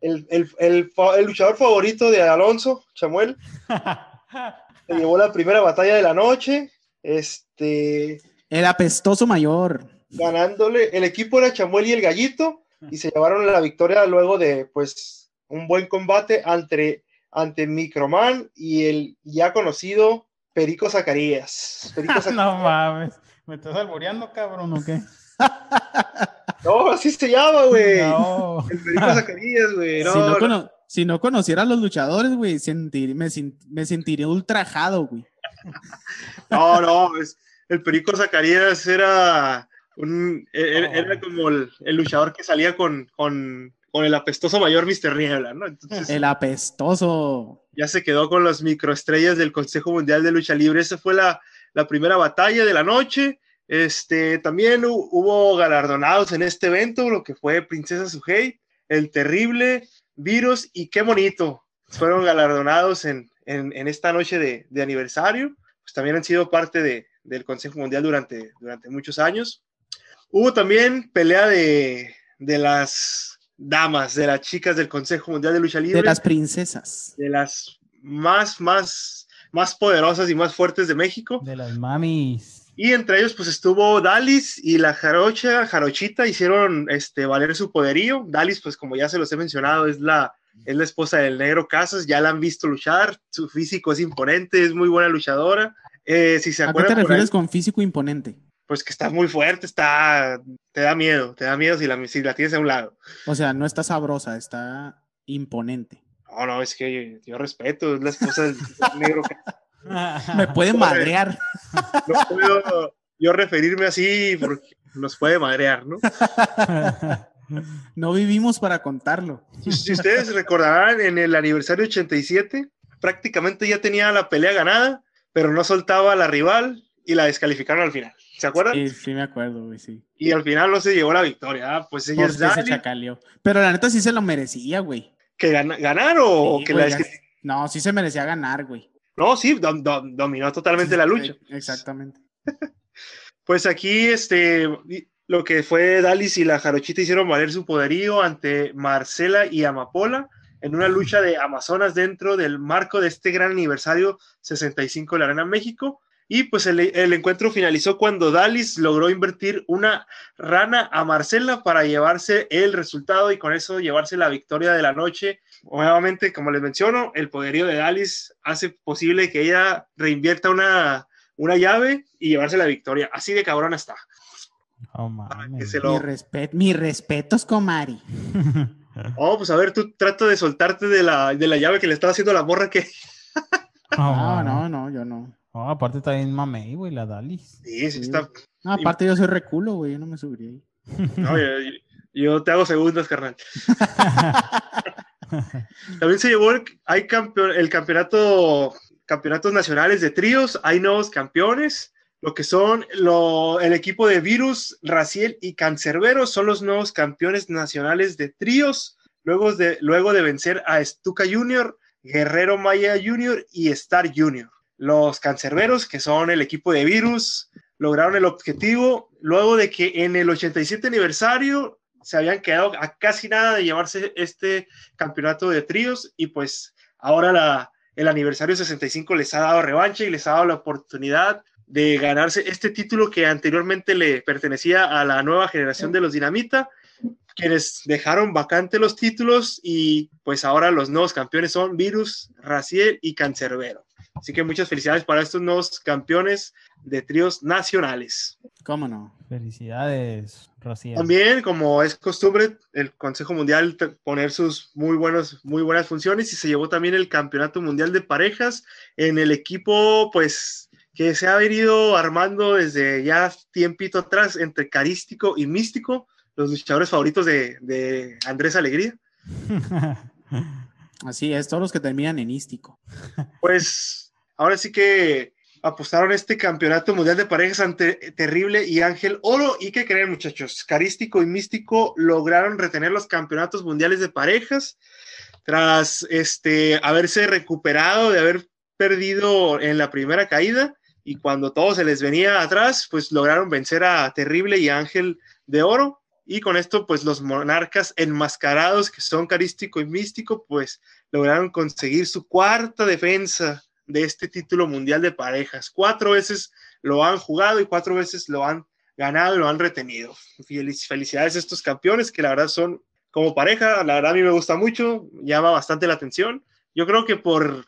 el, el, el, el, luchador favorito de Alonso, Chamuel. se llevó la primera batalla de la noche. Este. El apestoso mayor ganándole, el equipo era Chamuel y el Gallito, y se llevaron la victoria luego de, pues, un buen combate ante, ante Microman y el ya conocido Perico Zacarías. no mames, ¿me estás alboreando, cabrón, o qué? no, así se llama, güey. El Perico Zacarías, güey. si, no conociera a los luchadores, güey, me, me sentiría ultrajado, güey. no, no, el Perico Zacarías era un, e, e, era, como el, luchador que salía con, con, con, el apestoso mayor Mr. Niebla, ¿no? el apestoso. Ya se quedó con las microestrellas del Consejo Mundial de Lucha Libre. Esa fue la, la primera batalla de la noche. Este, también hubo galardonados en este evento, lo que fue Princesa Sujei, El Terrible, Virus y Qué Bonito. Fueron galardonados en, en, en esta noche de, de, aniversario. Pues también han sido parte de, del Consejo Mundial durante, durante muchos años. Hubo también pelea de, de las damas, de las chicas del Consejo Mundial de Lucha Libre. De las princesas. De las más, más, más poderosas y más fuertes de México. De las mamis. Y entre ellos, pues estuvo Dalis y la Jarocha, Jarochita, hicieron este, valer su poderío. Dalis, pues como ya se los he mencionado, es la, es la esposa del Negro Casas, ya la han visto luchar, su físico es imponente, es muy buena luchadora. Eh, si se ¿A qué te refieres con físico imponente? Pues que está muy fuerte, está, te da miedo, te da miedo si la, la tienes a un lado. O sea, no está sabrosa, está imponente. No, no, es que yo, respeto, es la esposa del negro. Me puede madrear. No puedo yo referirme así porque nos puede madrear, ¿no? No vivimos para contarlo. Si ustedes recordarán, en el aniversario 87, prácticamente ya tenía la pelea ganada, pero no soltaba a la rival y la descalificaron al final. ¿Se acuerdan? Sí, sí me acuerdo, güey, sí. Y al final no se llevó la victoria, ¿ah? pues ella es se chacaleó. Pero la neta sí se lo merecía, güey. ¿Que ganar o que la No, sí se merecía ganar, güey. No, sí, dominó totalmente la lucha. Exactamente. pues aquí, este, lo que fue Dalis y la Jarochita hicieron valer su poderío ante Marcela y Amapola en una lucha de Amazonas dentro del marco de este gran aniversario 65 de la Arena México. Y pues el, encuentro finalizó cuando Dalis logró invertir una rana a Marcela para llevarse el resultado y con eso llevarse la victoria de la noche. Nuevamente, como les menciono, el poderío de Dalis hace posible que ella reinvierta una, una llave y llevarse la victoria. Así de cabrona está. Oh, mames. Mi, respet mis respetos, Comari. Oh, pues a ver, tú trata de soltarte de la, de la llave que le estaba haciendo la morra que... Oh, No, no, no, yo no. Oh, aparte está bien mamey, güey, la Dalis. Sí, sí, está... No, aparte yo soy reculo, güey, yo no me subiría ahí. No, yo, yo- yo te hago segundas, carnal. También se llevó el, hay campeón, el campeonato, campeonatos nacionales de tríos, hay nuevos campeones, lo que son lo- el equipo de Virus, Raciel y Cancerbero son los nuevos campeones nacionales de tríos, luego de, luego de vencer a Stuka Junior, Guerrero Maya Junior y Star Junior. Los Cancerberos, que son el equipo de Virus, lograron el objetivo luego de que en el 87 aniversario se habían quedado a casi nada de llevarse este campeonato de tríos y pues ahora el aniversario 65 les ha dado revancha y les ha dado la oportunidad de ganarse este título que anteriormente le pertenecía a la nueva generación de los Dinamita, quienes dejaron vacante los títulos y pues ahora los nuevos campeones son Virus, Raciel y Cancerbero. Así que muchas felicidades para estos nuevos campeones de tríos nacionales. ¿Cómo no? Felicidades, Rocío. También, como es costumbre, el Consejo Mundial poner sus muy, buenos, muy buenas funciones y se llevó también el Campeonato Mundial de Parejas en el equipo, pues, que se ha venido armando desde ya tiempito atrás entre Carístico y Místico, los luchadores favoritos de, de Andrés Alegría. Así es, todos los que terminan en ístico. Pues, ahora sí que apostaron este Campeonato Mundial de Parejas ante Terrible y Ángel Oro. ¿Y qué creen, muchachos? Carístico y Místico lograron retener los campeonatos mundiales de parejas tras este, haberse recuperado de haber perdido en la primera caída. Y cuando todo se les venía atrás, pues lograron vencer a Terrible y Ángel de Oro. Y con esto, pues los monarcas enmascarados, que son Carístico y Místico, pues lograron conseguir su cuarta defensa de este título mundial de parejas. Cuatro veces lo han jugado y cuatro veces lo han ganado y lo han retenido. Felic- Felicidades a estos campeones que la verdad son como pareja, la verdad a mí me gusta mucho, llama bastante la atención. Yo creo que por,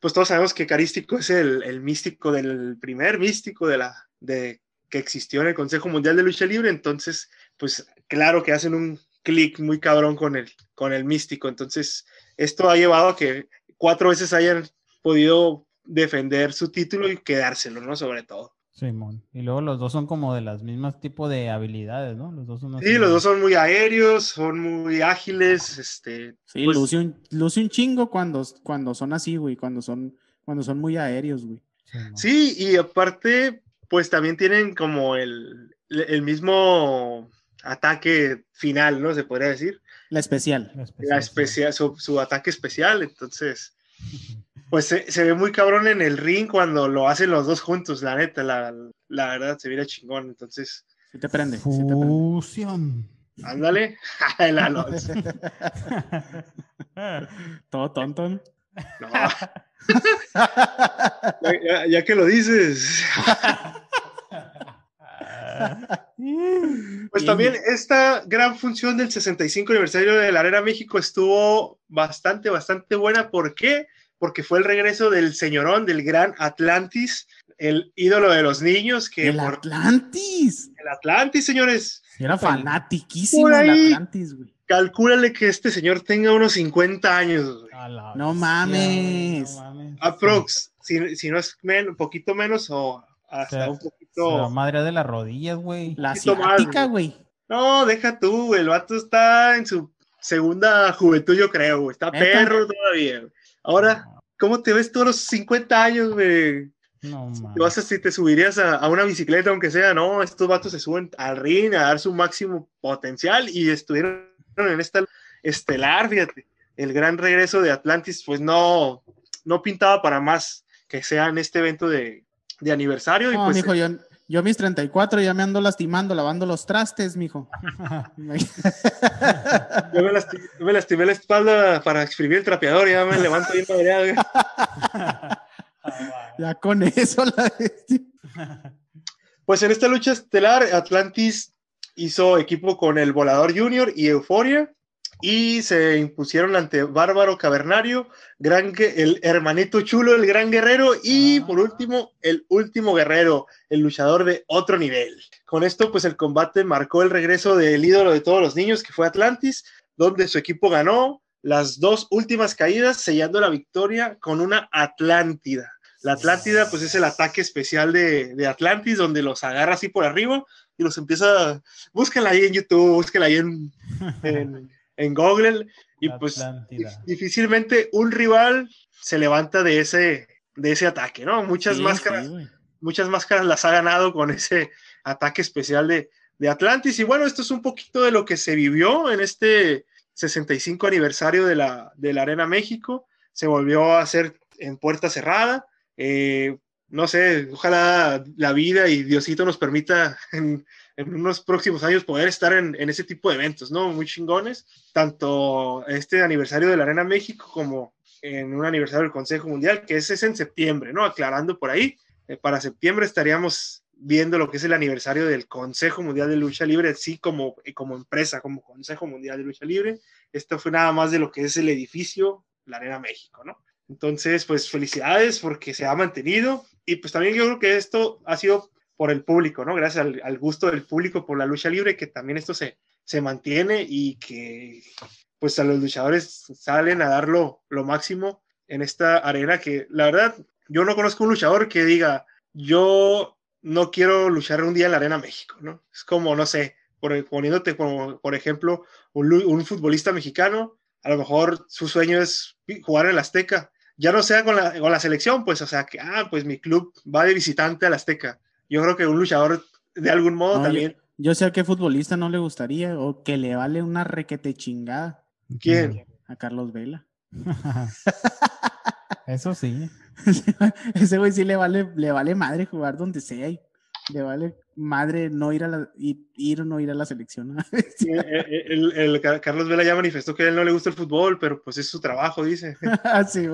pues todos sabemos que Carístico es el, el místico del primer místico de la, de, que existió en el Consejo Mundial de Lucha Libre, entonces, pues claro que hacen un clic muy cabrón con el, con el místico, entonces esto ha llevado a que cuatro veces hayan podido defender su título y quedárselo, ¿no? Sobre todo. Simón. Y luego los dos son como de las mismas tipo de habilidades, ¿no? Los dos son. Sí, los dos son muy aéreos, son muy ágiles, este, Sí, Pues- luce, un, luce un chingo cuando, cuando son así, güey, cuando son, cuando son muy aéreos, güey. Simón. Sí, y aparte, pues también tienen como el, el mismo ataque final, ¿no? Se podría decir. La especial. La La especial, especial, su, su ataque especial, entonces, pues se, se ve muy cabrón en el ring cuando lo hacen los dos juntos, la neta, la, la verdad, se mira chingón, entonces, Sí te prende. sí. sí te prende. Fusión. ándale, el Alonso. Todo tonto. ¿no? No. Ya, ya- ya que lo dices. Pues Bien. también esta gran función del 65 aniversario de la Arena México estuvo bastante, bastante buena. ¿Por qué? Porque fue el regreso del señorón, del gran Atlantis, el ídolo de los niños, que El por Atlantis. el Atlantis, señores, era fanatiquísimo ahí. del Atlantis, güey. calcúlale que este señor tenga unos 50 años, güey. No mames. güey, no mames. Aprox, si, si no es men- un poquito menos o hasta sea, un Se la poquito... madre de las rodillas, güey. La poquito asiática, güey. güey. No, deja tú, güey, el vato está en su segunda juventud, yo creo, güey. Está ¿Neta? perro todavía, güey. Ahora, ¿cómo te ves todos los 50 años, güey? No Te vas a, si te subirías a, a una bicicleta, aunque sea, no, estos vatos se suben al ring a dar su máximo potencial y estuvieron en esta estelar, fíjate. El gran regreso de Atlantis, pues no, no pintaba para más que sea en este evento de, de aniversario. y No, pues, mijo, yo, yo a mis 34 ya me ando lastimando, lavando los trastes, mijo. yo, me lastimé, yo me lastimé la espalda para exprimir el trapeador, ya me levanto bien madreado, ya con eso la Pues en esta lucha estelar, Atlantis hizo equipo con el Volador Junior y Euforia. Y se impusieron ante Bárbaro Cavernario, gran, el hermanito chulo, el gran guerrero, y por último, el último guerrero, el luchador de otro nivel. Con esto, pues el combate marcó el regreso del ídolo de todos los niños, que fue Atlantis, donde su equipo ganó las dos últimas caídas, sellando la victoria con una Atlántida. La Atlántida, pues es el ataque especial de, Atlantis, donde los agarra así por arriba y los empieza. Búsquenla ahí en YouTube, búsquenla ahí en, en, Google. Y pues difícilmente un rival se levanta de ese, de ese ataque, ¿no? Muchas máscaras, muchas máscaras las ha ganado con ese ataque especial de, de Atlantis. Y bueno, esto es un poquito de lo que se vivió en este 65 aniversario de la, de la Arena México. Se volvió a hacer en puerta cerrada. Eh, no sé, ojalá la vida y Diosito nos permita en, unos próximos años poder estar en, ese tipo de eventos, ¿no? Muy chingones, tanto este aniversario de la Arena México como en un aniversario del Consejo Mundial, que ese es en septiembre, ¿no? Aclarando por ahí, eh, para septiembre estaríamos viendo lo que es el aniversario del Consejo Mundial de Lucha Libre, sí como, como empresa, como Consejo Mundial de Lucha Libre. Esto fue nada más de lo que es el edificio, la Arena México, ¿no? Entonces, pues felicidades porque se ha mantenido y pues también yo creo que esto ha sido por el público, ¿no? Gracias al, gusto del público por la lucha libre, que también esto se, se mantiene y que pues a los luchadores salen a darlo lo máximo en esta arena que la verdad yo no conozco un luchador que diga yo no quiero luchar un día en la arena México, ¿no? Es como, no sé, por, poniéndote como, por ejemplo, un, un futbolista mexicano, a lo mejor su sueño es jugar en el Azteca ya no sea con la, con la selección, pues, o sea, que, ah, pues mi club va de visitante al Azteca. Yo creo que un luchador de algún modo también. Yo, sé a qué futbolista no le gustaría o que le vale una requete chingada. ¿Quién? A Carlos Vela. Eso sí. Ese güey sí le vale, le vale madre jugar donde sea y le vale madre no ir a la, ir, o no ir a la selección. Eh, eh, el, Carlos Vela ya manifestó que a él no le gusta el fútbol, pero pues es su trabajo, dice. sí,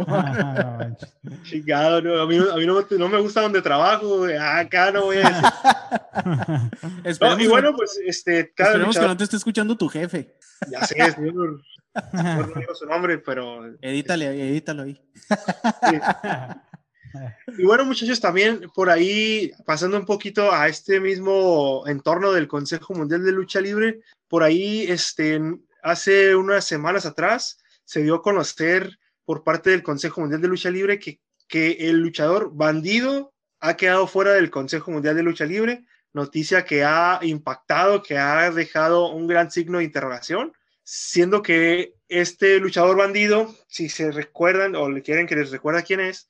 Chingado, no, a mí, a mí no, me gusta donde trabajo, acá no voy a decir. y bueno, pues este, cada Esperemos que no te esté escuchando tu jefe. Ya sé, señor. No digo su nombre, pero. Edítale, edítalo ahí. Y bueno, muchachos, también por ahí, pasando un poquito a este mismo entorno del Consejo Mundial de Lucha Libre, por ahí, este, hace unas semanas atrás, se dio a conocer por parte del Consejo Mundial de Lucha Libre que, que el luchador bandido ha quedado fuera del Consejo Mundial de Lucha Libre, noticia que ha impactado, que ha dejado un gran signo de interrogación, siendo que este luchador bandido, si se recuerdan o le quieren que les recuerda quién es,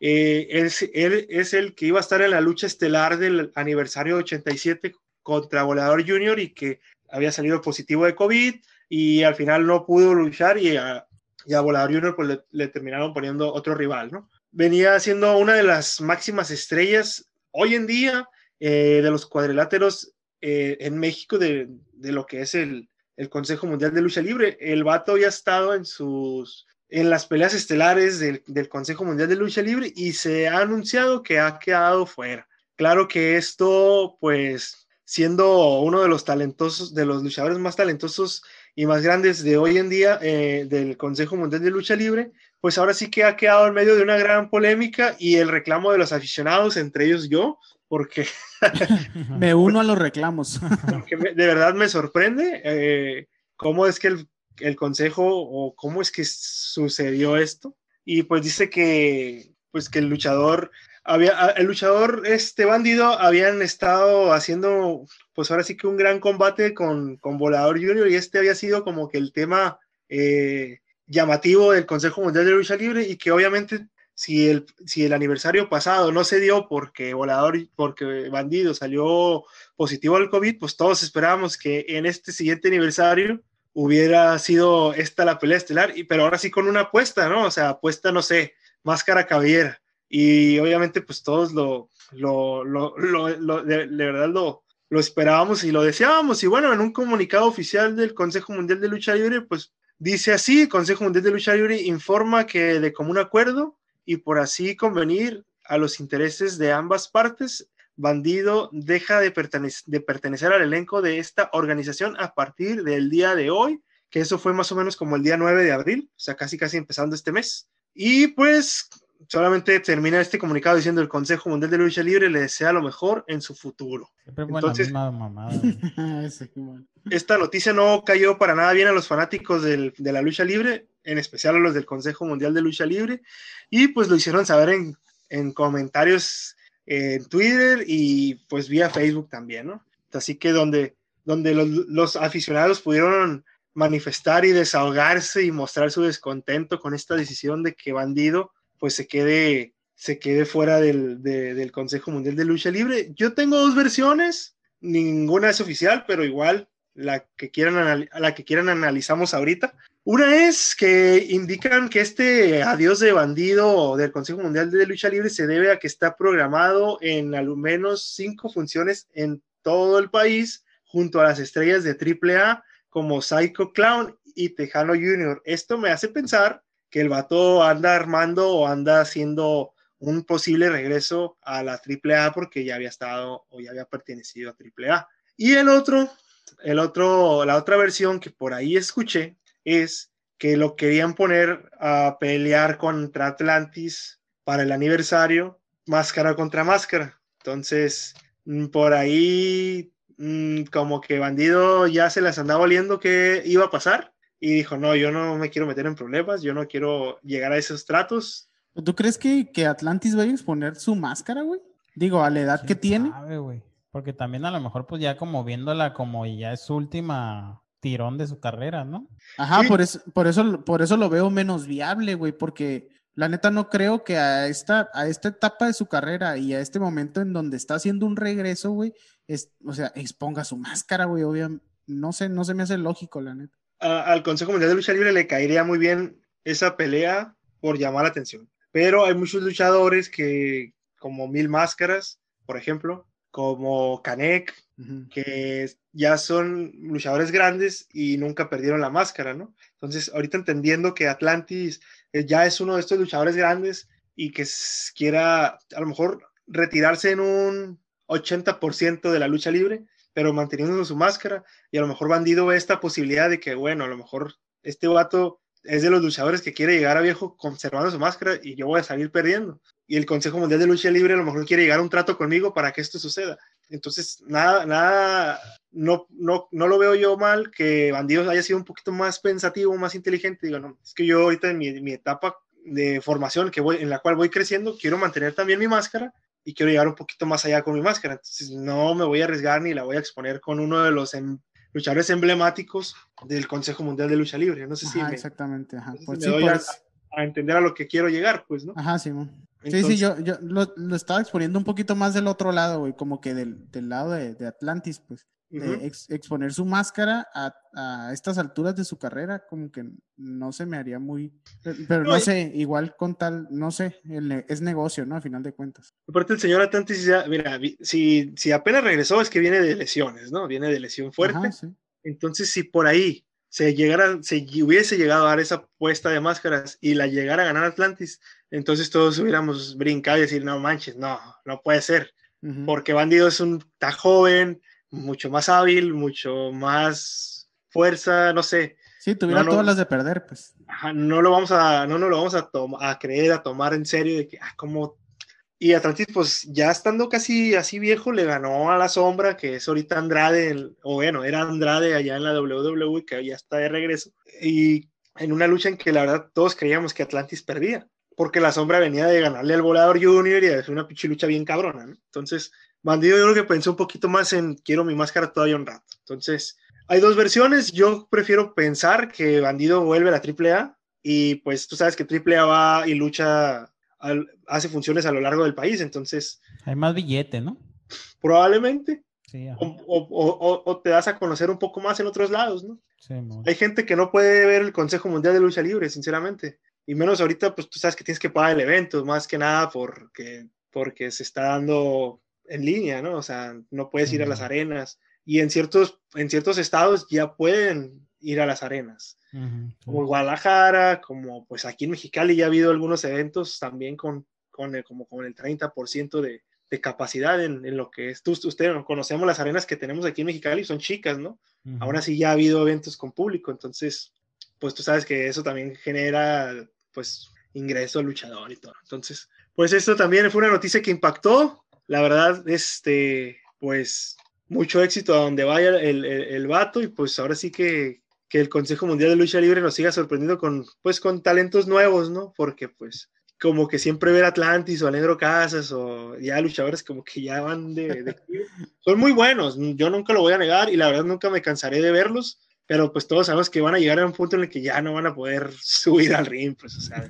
eh, él, es el que iba a estar en la lucha estelar del aniversario 87 contra Volador Junior y que había salido positivo de COVID y al final no pudo luchar y a, Volador Junior pues le, terminaron poniendo otro rival, ¿no? Venía siendo una de las máximas estrellas hoy en día eh, de los cuadriláteros eh, en México de, lo que es el, Consejo Mundial de Lucha Libre. El vato había estado en sus en las peleas estelares del, Consejo Mundial de Lucha Libre y se ha anunciado que ha quedado fuera. Claro que esto, pues, siendo uno de los talentosos, de los luchadores más talentosos y más grandes de hoy en día eh, del Consejo Mundial de Lucha Libre, pues ahora sí que ha quedado en medio de una gran polémica y el reclamo de los aficionados, entre ellos yo, porque... me uno a los reclamos. de verdad me sorprende eh, cómo es que el el consejo o cómo es que sucedió esto. Y pues dice que, pues que el luchador había, el luchador, este bandido, habían estado haciendo, pues ahora sí que un gran combate con, con Volador Junior y este había sido como que el tema eh, llamativo del Consejo Mundial de Lucha Libre y que obviamente si el, si el aniversario pasado no se dio porque Volador, porque Bandido salió positivo al COVID, pues todos esperábamos que en este siguiente aniversario hubiera sido esta la pelea estelar, y, pero ahora sí con una apuesta, ¿no? O sea, apuesta, no sé, máscara caballera. Y obviamente, pues todos lo, lo, lo, lo, de, verdad lo, lo esperábamos y lo deseábamos. Y bueno, en un comunicado oficial del Consejo Mundial de Lucha Libre, pues dice así, Consejo Mundial de Lucha Libre informa que de común acuerdo y por así convenir a los intereses de ambas partes, Bandido deja de, pertenecer al elenco de esta organización a partir del día de hoy, que eso fue más o menos como el día 9 de abril, o sea, casi casi empezando este mes. Y pues solamente termina este comunicado diciendo el Consejo Mundial de Lucha Libre le desea lo mejor en su futuro. Entonces, esta noticia no cayó para nada bien a los fanáticos del, de la lucha libre, en especial a los del Consejo Mundial de Lucha Libre, y pues lo hicieron saber en, en comentarios en Twitter y pues vía Facebook también, ¿no? Así que donde, donde los, los aficionados pudieron manifestar y desahogarse y mostrar su descontento con esta decisión de que Bandido pues se quede, se quede fuera del, del Consejo Mundial de Lucha Libre. Yo tengo dos versiones, ninguna es oficial, pero igual la que quieran, la que quieran analizamos ahorita. Una es que indican que este adiós de bandido del Consejo Mundial de Lucha Libre se debe a que está programado en al menos cinco funciones en todo el país junto a las estrellas de AAA como Psycho Clown y Tejano Jr. Esto me hace pensar que el vato anda armando o anda haciendo un posible regreso a la AAA porque ya había estado o ya había pertenecido a AAA. Y el otro, el otro, la otra versión que por ahí escuché es que lo querían poner a pelear contra Atlantis para el aniversario, máscara contra máscara. Entonces, mm, por ahí, mm, como que Bandido ya se las andaba oliendo que iba a pasar y dijo, no, yo no me quiero meter en problemas, yo no quiero llegar a esos tratos. ¿Tú crees que, que Atlantis va a exponer su máscara, güey? Digo, a la edad que tiene. Porque también a lo mejor, pues ya como viéndola como ya es su última tirón de su carrera, ¿no? Ajá, por, eso, por, eso, por eso lo veo menos viable, güey, porque la neta no creo que a esta, a esta etapa de su carrera y a este momento en donde está haciendo un regreso, güey, es, o sea, exponga su máscara, güey, obviamente. No sé, no se me hace lógico, la neta al Consejo Mundial de Lucha Libre le caería muy bien esa pelea por llamar la atención. Pero hay muchos luchadores que, como Mil Máscaras, por ejemplo, como Kanek, que ya son luchadores grandes y nunca perdieron la máscara, ¿no? Entonces, ahorita entendiendo que Atlantis eh, ya es uno de estos luchadores grandes y que quiera a lo mejor retirarse en un 80% de la lucha libre, pero manteniendo su máscara. Y a lo mejor Bandido ve esta posibilidad de que, bueno, a lo mejor este vato es de los luchadores que quiere llegar a viejo conservando su máscara y yo voy a salir perdiendo. Y el Consejo Mundial de Lucha Libre a lo mejor quiere llegar a un trato conmigo para que esto suceda. Entonces, nada, nada, no, no, no lo veo yo mal que Bandido haya sido un poquito más pensativo, más inteligente. Digo, no, es que yo ahorita en mi, mi etapa de formación que voy, en la cual voy creciendo, quiero mantener también mi máscara y quiero llegar un poquito más allá con mi máscara. Entonces no me voy a arriesgar ni la voy a exponer con uno de los em, luchadores emblemáticos del Consejo Mundial de Lucha Libre. No sé si me, exactamente, ajá. pues me doy a, entender a lo que quiero llegar, pues, ¿no? Ajá, sí, sí, sí, yo, yo lo, lo, estaba exponiendo un poquito más del otro lado, güey, como que del, del lado de, de Atlantis, pues exponer su máscara a, a, estas alturas de su carrera, como que no se me haría muy, pero no, sé, igual con tal, no sé, es negocio, ¿no? A final de cuentas. Aparte el señor Atlantis ya, mira, si, si apenas regresó es que viene de lesiones, ¿no? Viene de lesión fuerte. Entonces, si por ahí se llegara, se hubiese llegado a dar esa puesta de máscaras y la llegara a ganar Atlantis, entonces todos hubiéramos brincado y decir, no manches, no, no puede ser. Porque Bandido es un, está joven, mucho más hábil, mucho más fuerza, no sé. Sí, tuviera todas las de perder, pues. no lo vamos a, no, no lo vamos a, a creer, a tomar en serio de que, ah, como... Y Atlantis, pues ya estando casi así viejo, le ganó a la sombra, que es ahorita Andrade, o bueno, era Andrade allá en la WWE, que ya está de regreso. Y en una lucha en que la verdad todos creíamos que Atlantis perdía, porque la sombra venía de ganarle al volador Junior y hacer una pinche lucha bien cabrona. Entonces, Bandido yo creo que pensó un poquito más en quiero mi máscara todavía un rato. Entonces, hay dos versiones. Yo prefiero pensar que Bandido vuelve a la AAA y pues tú sabes que AAA va y lucha, hace funciones a lo largo del país. Entonces... Hay más billete, ¿no? Probablemente. Sí, o, o, o, te das a conocer un poco más en otros lados, ¿no? Sí, Hay gente que no puede ver el Consejo Mundial de Lucha Libre, sinceramente. Y menos ahorita, pues tú sabes que tienes que pagar el evento, más que nada porque, porque se está dando en línea, ¿no? O sea, no puedes ir a las arenas. Y en ciertos, en ciertos estados ya pueden ir a las arenas. Como Guadalajara, como pues aquí en Mexicali ya ha habido algunos eventos también con, con el, como con el 30% de, de capacidad en, en, lo que es. Tú, usted conocemos las arenas que tenemos aquí en Mexicali, son chicas, ¿no? Uh -huh. Aún así ya ha habido eventos con público, entonces, pues tú sabes que eso también genera, pues, ingreso al luchador y todo. Entonces, pues esto también fue una noticia que impactó. La verdad, este, pues, mucho éxito a donde vaya el, el, el vato y pues ahora sí que, que el Consejo Mundial de Lucha Libre nos siga sorprendiendo con, pues, con talentos nuevos, ¿no? Porque, pues, como que siempre ver Atlantis o Alegro Casas o ya luchadores como que ya van de, de, son muy buenos, yo nunca lo voy a negar y la verdad nunca me cansaré de verlos, pero pues todos sabemos que van a llegar a un punto en el que ya no van a poder subir al ring, pues o sea,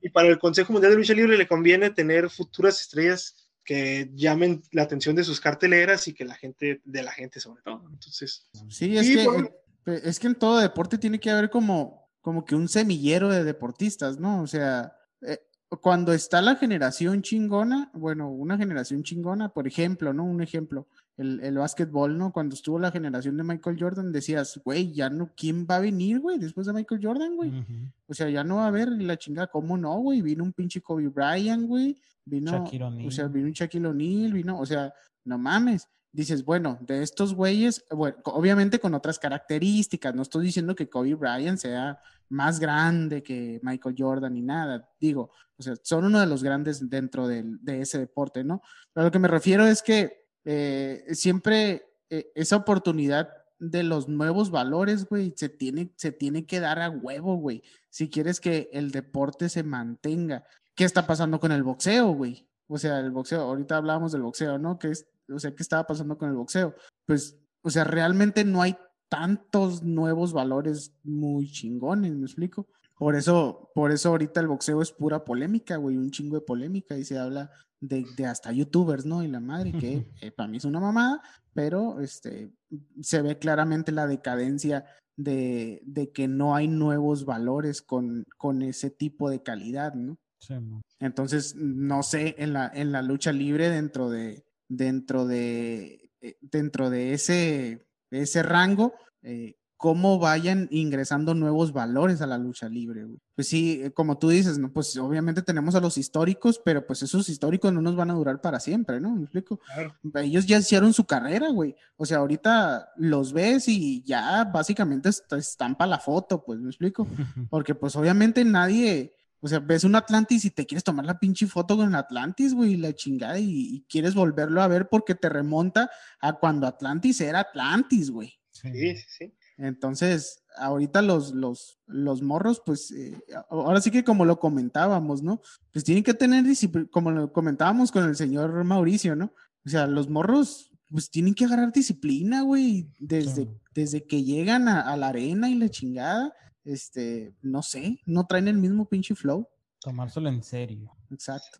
y para el Consejo Mundial de Lucha Libre le conviene tener futuras estrellas que llamen la atención de sus carteleras y que la gente, de la gente sobre todo, entonces. Sí, es, que, por... es que en todo deporte tiene que haber como, como que un semillero de deportistas, ¿no? O sea, eh, cuando está la generación chingona, bueno, una generación chingona, por ejemplo, ¿no? Un ejemplo, el, el básquetbol, ¿no? Cuando estuvo la generación de Michael Jordan, decías, güey, ya no, ¿quién va a venir, güey? Después de Michael Jordan, güey. Uh -huh. O sea, ya no va a haber la chingada, ¿cómo no, güey? Vino un pinche Kobe Bryant, güey. Vino, o sea, vino un Shaquille O'Neal, vino, o sea, no mames dices, bueno, de estos güeyes, bueno, obviamente con otras características, no estoy diciendo que Kobe Bryant sea más grande que Michael Jordan ni nada, digo, o sea, son uno de los grandes dentro de, de ese deporte, ¿no? Pero lo que me refiero es que eh, siempre eh, esa oportunidad de los nuevos valores, güey, se tiene, se tiene que dar a huevo, güey, si quieres que el deporte se mantenga. ¿Qué está pasando con el boxeo, güey? O sea, el boxeo, ahorita hablábamos del boxeo, ¿no? Que es o sea, ¿qué estaba pasando con el boxeo? Pues, o sea, realmente no hay tantos nuevos valores muy chingones, ¿me explico? Por eso, por eso ahorita el boxeo es pura polémica, güey, un chingo de polémica y se habla de, de hasta youtubers, ¿no? Y la madre, que eh, para mí es una mamada, pero este, se ve claramente la decadencia de, de que no hay nuevos valores con, con ese tipo de calidad, ¿no? Sí, Entonces, no sé, en la, en la lucha libre dentro de, dentro de, eh, dentro de ese, ese rango, eh, cómo vayan ingresando nuevos valores a la lucha libre. Güey. Pues sí, eh, como tú dices, ¿no? pues obviamente tenemos a los históricos, pero pues esos históricos no nos van a durar para siempre, ¿no? ¿Me explico? Claro. Ellos ya hicieron su carrera, güey. O sea, ahorita los ves y ya básicamente están para la foto, pues, ¿me explico? Porque pues obviamente nadie o sea, ves un Atlantis y te quieres tomar la pinche foto con el Atlantis, güey, la chingada, y, y, quieres volverlo a ver porque te remonta a cuando Atlantis era Atlantis, güey. Sí, sí, sí. Entonces, ahorita los, los, los morros, pues, eh, ahora sí que como lo comentábamos, ¿no? Pues tienen que tener disciplina, como lo comentábamos con el señor Mauricio, ¿no? O sea, los morros, pues tienen que agarrar disciplina, güey, desde, sí. desde que llegan a, a la arena y la chingada este, no sé, no traen el mismo pinche flow. Tomárselo en serio. Exacto.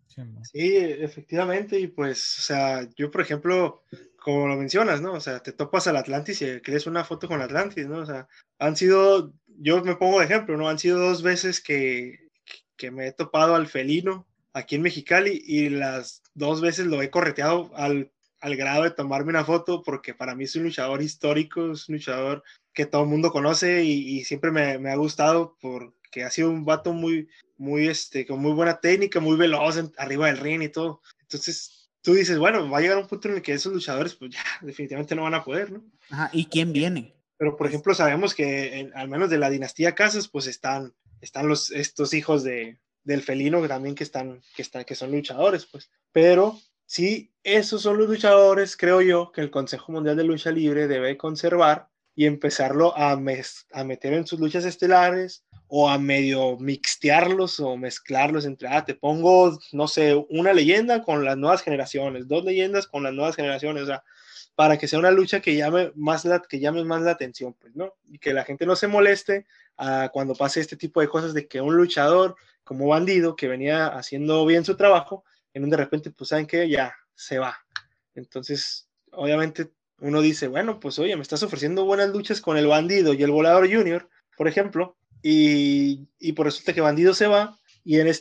Sí, efectivamente, y pues, o sea, yo, por ejemplo, como lo mencionas, ¿no? O sea, te topas al Atlantis y crees una foto con Atlantis, ¿no? O sea, han sido, yo me pongo de ejemplo, ¿no? Han sido dos veces que, que me he topado al felino aquí en Mexicali y las dos veces lo he correteado al, al grado de tomarme una foto porque para mí es un luchador histórico, es un luchador que todo el mundo conoce y, y siempre me, me, ha gustado porque ha sido un vato muy, muy, este, con muy buena técnica, muy veloz en, arriba del ring y todo. Entonces, tú dices, bueno, va a llegar un punto en el que esos luchadores, pues ya, definitivamente no van a poder, ¿no? Ajá, ¿y quién viene? Pero, por ejemplo, sabemos que en, al menos de la dinastía Casas, pues están, están los, estos hijos de, del felino también que están, que están, que son luchadores, pues. Pero sí, esos son los luchadores, creo yo, que el Consejo Mundial de Lucha Libre debe conservar y empezarlo a, mes, a meter en sus luchas estelares o a medio mixtearlos o mezclarlos entre, ah, te pongo, no sé, una leyenda con las nuevas generaciones, dos leyendas con las nuevas generaciones, o sea, para que sea una lucha que llame más la, que llame más la atención, pues, ¿no? Y que la gente no se moleste uh, cuando pase este tipo de cosas de que un luchador como bandido que venía haciendo bien su trabajo, en un de repente, pues, ¿saben qué? Ya se va. Entonces, obviamente uno dice, bueno, pues oye, me estás ofreciendo buenas luchas con el bandido y el volador junior, por ejemplo, y, y por resulta que bandido se va, y en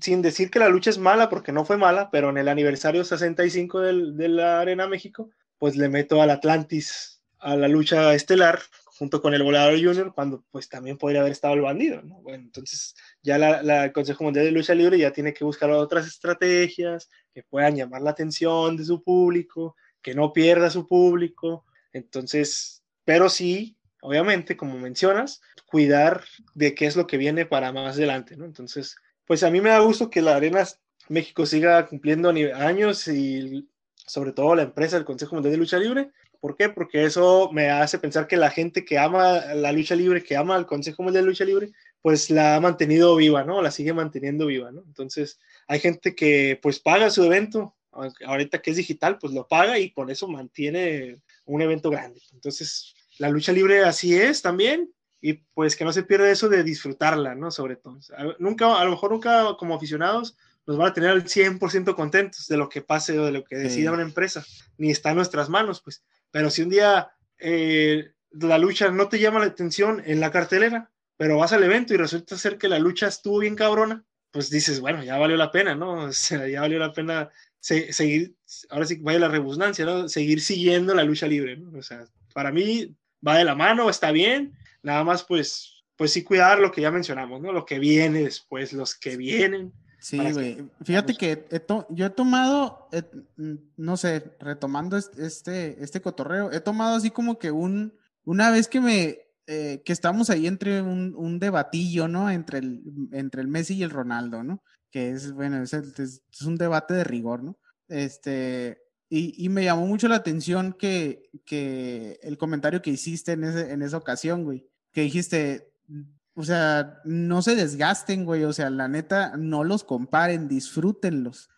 sin decir que la lucha es mala, porque no fue mala, pero en el aniversario 65 del, de la Arena México, pues le meto al Atlantis a la lucha estelar junto con el volador junior, cuando pues también podría haber estado el bandido, ¿no? Bueno, entonces ya la, la, Consejo Mundial de Lucha Libre ya tiene que buscar otras estrategias que puedan llamar la atención de su público, que no pierda su público, entonces, pero sí, obviamente, como mencionas, cuidar de qué es lo que viene para más adelante, ¿no? Entonces, pues a mí me da gusto que la Arena México siga cumpliendo años y sobre todo la empresa del Consejo Mundial de Lucha Libre. ¿Por qué? Porque eso me hace pensar que la gente que ama la lucha libre, que ama el Consejo Mundial de Lucha Libre, pues la ha mantenido viva, ¿no? La sigue manteniendo viva, ¿no? Entonces, hay gente que pues paga su evento, ahorita que es digital, pues lo paga y por eso mantiene un evento grande. Entonces, la lucha libre así es también y pues que no se pierda eso de disfrutarla, ¿no? Sobre todo. Nunca, a lo mejor nunca como aficionados nos van a tener al 100% contentos de lo que pase o de lo que decida una empresa, ni está en nuestras manos, pues. Pero si un día eh, la lucha no te llama la atención en la cartelera, pero vas al evento y resulta ser que la lucha estuvo bien cabrona, pues dices, bueno, ya valió la pena, ¿no? O sea, ya valió la pena seguir, ahora sí vaya la rebusnancia, ¿no? Seguir siguiendo la lucha libre, ¿no? O sea, para mí va de la mano, está bien, nada más pues, pues sí cuidar lo que ya mencionamos, ¿no? Lo que viene después, los que vienen, Sí, güey. Fíjate que yo he tomado, no sé, retomando este, este cotorreo, he tomado así como que un, una vez que me, eh, que estamos ahí entre un, un, debatillo, ¿no? Entre el, entre el Messi y el Ronaldo, ¿no? Que es, bueno, es, es un debate de rigor, ¿no? Este, y, y, me llamó mucho la atención que, que el comentario que hiciste en, ese, en esa ocasión, güey, que dijiste, o sea, no se desgasten, güey. O sea, la neta, no los comparen, disfrútenlos.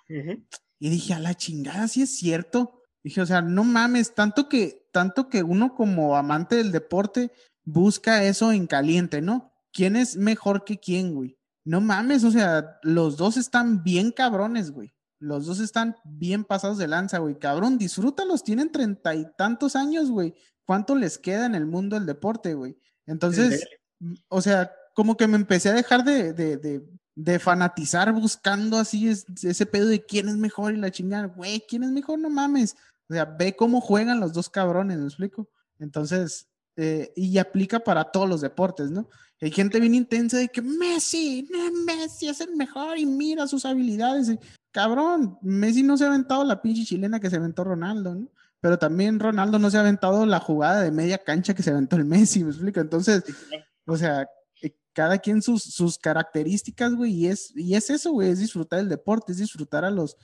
Y dije, a la chingada, sí es cierto. Dije, o sea, no mames, tanto que, tanto que uno como amante del deporte busca eso en caliente, ¿no? ¿Quién es mejor que quién, güey? No mames, o sea, los dos están bien cabrones, güey. Los dos están bien pasados de lanza, güey. Cabrón, disfrútalos, tienen treinta y tantos años, güey. ¿Cuánto les queda en el mundo del deporte, güey? Entonces, o sea, como que me empecé a dejar de, de, de, fanatizar buscando así ese pedo de quién es mejor y la chingada, güey, ¿quién es mejor? No mames. O sea, ve cómo juegan los dos cabrones, ¿me explico? Entonces, eh, y aplica para todos los deportes, ¿no? Hay gente bien intensa de que Messi, Messi es el mejor y mira sus habilidades. cabrón, Messi no se ha aventado la pinche chilena que se aventó Ronaldo, ¿no? Pero también Ronaldo no se ha aventado la jugada de media cancha que se aventó el Messi, ¿me explico? Entonces, o sea, eh, cada quien sus, sus características, güey, y es, y es eso, güey, es disfrutar el deporte, es disfrutar a los,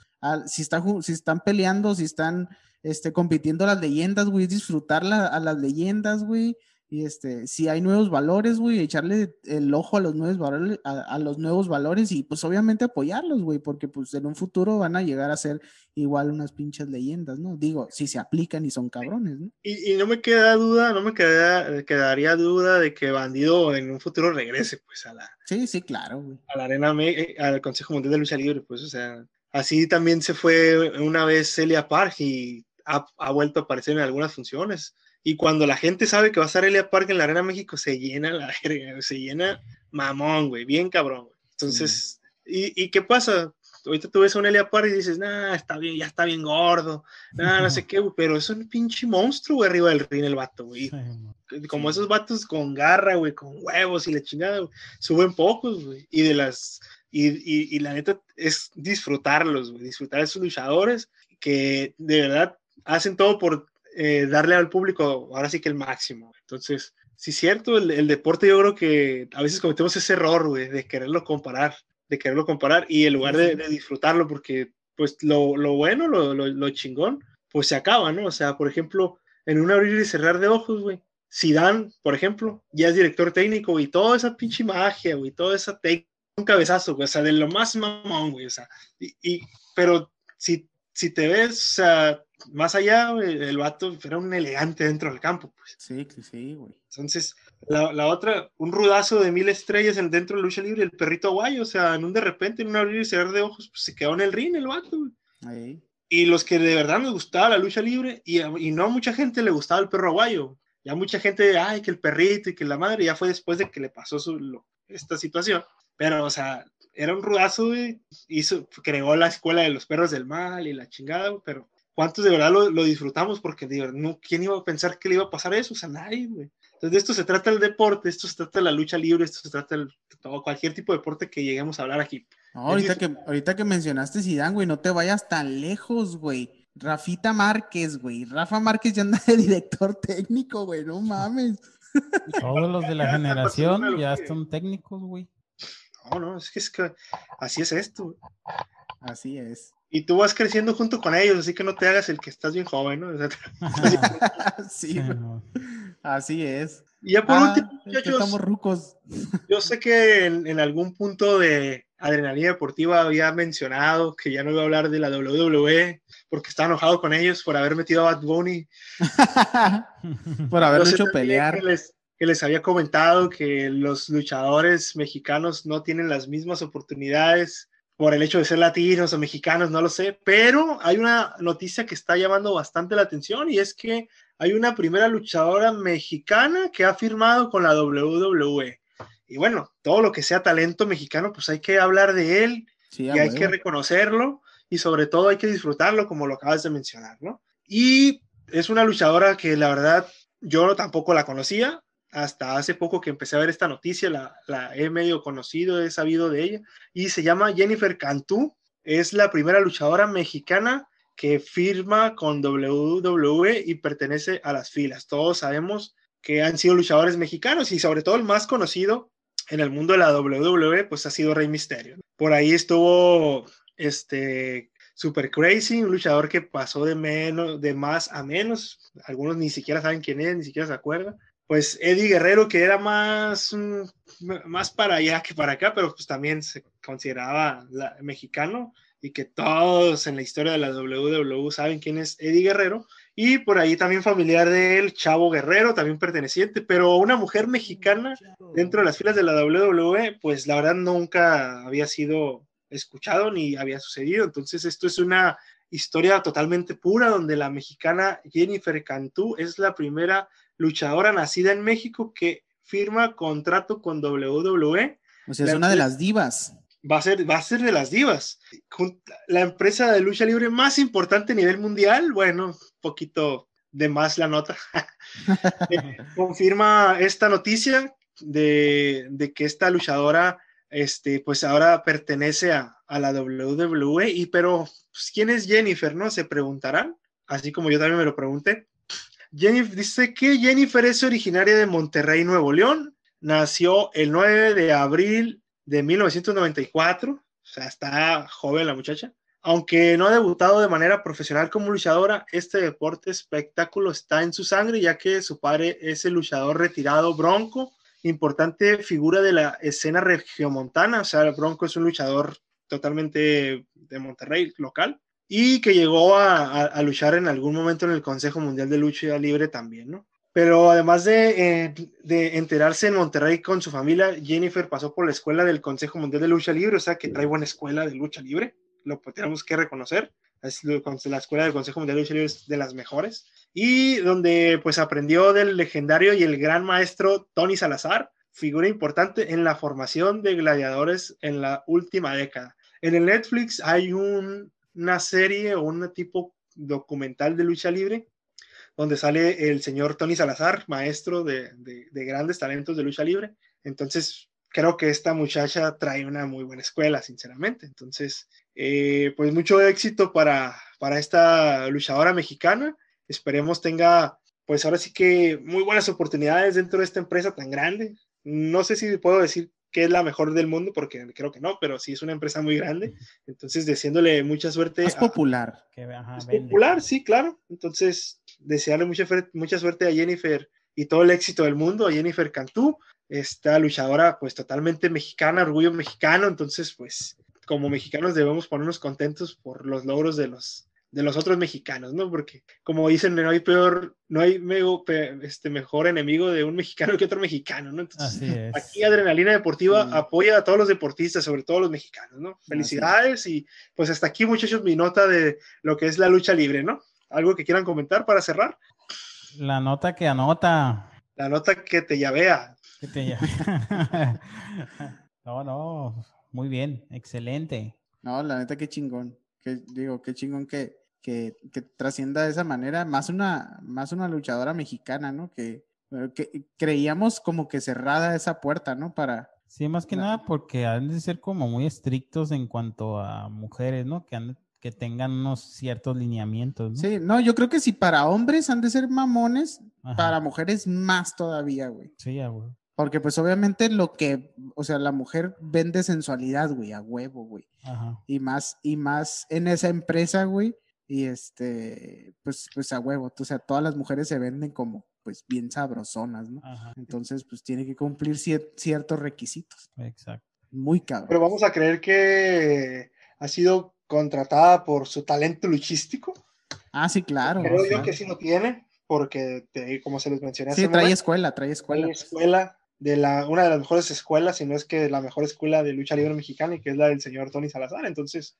si, están, si están peleando, si están este, compitiendo las leyendas, güey, es disfrutar a las leyendas, güey, y este, si hay nuevos valores, güey, echarle el ojo a los nuevos valores, a, los nuevos valores y pues obviamente apoyarlos, güey, porque pues en un futuro van a llegar a ser igual unas pinches leyendas, ¿no? Digo, si se aplican y son cabrones, ¿no? Y, no me queda duda, no me queda, quedaría duda de que Bandido en un futuro regrese, pues, a la... Sí, sí, claro, güey. A la arena, eh, al Consejo Mundial de Lucha Libre, pues, o sea, así también se fue una vez Celia Park y ha, ha vuelto a aparecer en algunas funciones y cuando la gente sabe que va a estar Elia Park en la Arena México, se llena la se llena mamón, güey, bien cabrón, güey. Entonces, ¿y, ¿y, qué pasa? Ahorita tú ves a un Elia Park y dices, nah, está bien, ya está bien gordo, nah, no sé qué, güey, pero es un pinche monstruo, güey, arriba del ring el vato, güey. Como esos vatos con garra, güey, con huevos y la chingada, güey, suben pocos, güey. Y de las, y, y, y la neta es disfrutarlos, güey, disfrutar de esos luchadores que de verdad hacen todo por eh, darle al público ahora sí que el máximo. Entonces, sí es cierto, el, deporte yo creo que a veces cometemos ese error, güey, de quererlo comparar, de quererlo comparar y en lugar de, disfrutarlo, porque pues lo, lo bueno, lo, lo, chingón, pues se acaba, ¿no? O sea, por ejemplo, en un abrir y cerrar de ojos, güey, Dan, por ejemplo, ya es director técnico, y toda esa pinche magia, güey, toda esa técnica, un cabezazo, güey, o sea, de lo más mamón, güey, o sea, y, y pero si, si te ves, o sea, más allá, el vato era un elegante dentro del campo, pues. Sí, sí, güey. Entonces, la, la, otra, un rudazo de mil estrellas en, dentro de lucha libre, el perrito guayo, o sea, en un de repente, en un abrir y cerrar de ojos, pues se quedó en el ring el vato, güey. Ahí. Y los que de verdad nos gustaba la lucha libre, y, y no a mucha gente le gustaba el perro aguayo. Ya mucha gente, ay, que el perrito y que la madre, ya fue después de que le pasó su, esta situación. Pero, o sea, era un rudazo, güey. Hizo, creó la escuela de los perros del mal y la chingada, pero ¿cuántos de verdad lo, lo disfrutamos? Porque no, ¿quién iba a pensar que le iba a pasar eso? O sea, nadie, güey. Entonces, de esto se trata el deporte, esto se trata de la lucha libre, esto se trata de todo, cualquier tipo de deporte que lleguemos a hablar aquí. ahorita, que, ahorita que mencionaste Zidane, güey, no te vayas tan lejos, güey. Rafita Márquez, güey. Rafa Márquez ya anda de director técnico, güey, no mames. Todos los de la generación ya son técnicos, güey. No, no, es que, es que así es esto. Así es. Y tú vas creciendo junto con ellos, así que no te hagas el que estás bien joven, ¿no? sí, así es. Y ya por ah, último, muchachos, estamos rucos. Yo sé que en, en, algún punto de Adrenalina Deportiva había mencionado que ya no iba a hablar de la WWE porque estaba enojado con ellos por haber metido a Bad Bunny. por haberlo hecho pelear. Que les, que les había comentado que los luchadores mexicanos no tienen las mismas oportunidades por el hecho de ser latinos o mexicanos, no lo sé, pero hay una noticia que está llamando bastante la atención y es que hay una primera luchadora mexicana que ha firmado con la WWE. Y bueno, todo lo que sea talento mexicano, pues hay que hablar de él y hay que reconocerlo y sobre todo hay que disfrutarlo como lo acabas de mencionar, ¿no? Y es una luchadora que la verdad yo tampoco la conocía, hasta hace poco que empecé a ver esta noticia, la, he medio conocido, he sabido de ella, y se llama Jennifer Cantú, es la primera luchadora mexicana que firma con WWE y pertenece a las filas. Todos sabemos que han sido luchadores mexicanos y sobre todo el más conocido en el mundo de la WWE, pues ha sido Rey Misterio. Por ahí estuvo este Super Crazy, un luchador que pasó de menos, de más a menos. Algunos ni siquiera saben quién es, ni siquiera se acuerdan pues Eddie Guerrero, que era más, más para allá que para acá, pero pues también se consideraba mexicano y que todos en la historia de la WWE saben quién es Eddie Guerrero. Y por ahí también familiar de él, Chavo Guerrero, también perteneciente, pero una mujer mexicana dentro de las filas de la WWE, pues la verdad nunca había sido escuchado ni había sucedido. Entonces esto es una historia totalmente pura donde la mexicana Jennifer Cantú es la primera luchadora nacida en México que firma contrato con WWE. O sea, es una de las divas. Va a, ser, va a ser de las divas. La empresa de lucha libre más importante a nivel mundial, bueno, un poquito de más la nota. Eh, confirma esta noticia de, de, que esta luchadora, este, pues ahora pertenece a, la WWE. Y pero, pues, ¿quién es Jennifer? ¿No? Se preguntarán, así como yo también me lo pregunté. Jennifer, dice que Jennifer es originaria de Monterrey, Nuevo León. Nació el 9 de abril de 1994. O sea, está joven la muchacha. Aunque no ha debutado de manera profesional como luchadora, este deporte espectáculo está en su sangre, ya que su padre es el luchador retirado Bronco, importante figura de la escena regiomontana. O sea, Bronco es un luchador totalmente de Monterrey, local y que llegó a, luchar en algún momento en el Consejo Mundial de Lucha Libre también, ¿no? Pero además de, eh, de, enterarse en Monterrey con su familia, Jennifer pasó por la escuela del Consejo Mundial de Lucha Libre, o sea que trae buena escuela de lucha libre, lo tenemos que reconocer. Es la escuela del Consejo Mundial de Lucha Libre es de las mejores. Y donde pues aprendió del legendario y el gran maestro Tony Salazar, figura importante en la formación de gladiadores en la última década. En el Netflix hay un una serie o un tipo documental de lucha libre donde sale el señor Tony Salazar, maestro de, grandes talentos de lucha libre. Entonces, creo que esta muchacha trae una muy buena escuela, sinceramente. Entonces, eh, pues mucho éxito para, para esta luchadora mexicana. Esperemos tenga, pues ahora sí que muy buenas oportunidades dentro de esta empresa tan grande. No sé si puedo decir que es la mejor del mundo, porque creo que no, pero sí es una empresa muy grande. Entonces, deseándole mucha suerte. Es popular. es popular, sí, claro. Entonces, desearle mucha, mucha suerte a Jennifer y todo el éxito del mundo, a Jennifer Cantú, esta luchadora pues totalmente mexicana, orgullo mexicano. Entonces, pues como mexicanos debemos ponernos contentos por los logros de los, de los otros mexicanos, ¿no? Porque como dicen, no hay peor, no hay este, mejor enemigo de un mexicano que otro mexicano, ¿no? Entonces, aquí Adrenalina Deportiva apoya a todos los deportistas, sobre todo los mexicanos, ¿no? Felicidades y pues hasta aquí muchachos mi nota de lo que es la lucha libre, ¿no? ¿Algo que quieran comentar para cerrar? La nota que anota. La nota que te llavea. No, no, muy bien, excelente. No, la neta qué chingón. Que, digo, qué chingón que, que, trascienda de esa manera, más una, más una luchadora mexicana, ¿no? Que Pero que, creíamos como que cerrada esa puerta, ¿no? Para... Sí, más que nada porque han de ser como muy estrictos en cuanto a mujeres, ¿no? Que, han- que tengan unos ciertos lineamientos, ¿no? Sí, no, yo creo que si para hombres han de ser mamones, Ajá. para mujeres más todavía, güey. Sí, ya, güey. Porque pues obviamente lo que, o sea, la mujer vende sensualidad, güey, a huevo, güey. Ajá. Y más, y más en esa empresa, güey. Y este, pues, pues a huevo. O sea, todas las mujeres se venden como, pues, bien sabrosonas, ¿no? Ajá. Entonces, pues tiene que cumplir cier- ciertos requisitos. Exacto. Muy cabrón. Pero vamos a creer que ha sido contratada por su talento luchístico. Ah, sí, claro. Creo yo que sí lo tiene, porque te- como se les mencioné Sí, hace un trae momento, escuela, trae escuela. hay pues. escuela de la, una de las mejores escuelas, si no es que la mejor escuela de lucha libre mexicana, y que es la del señor Tony Salazar. Entonces,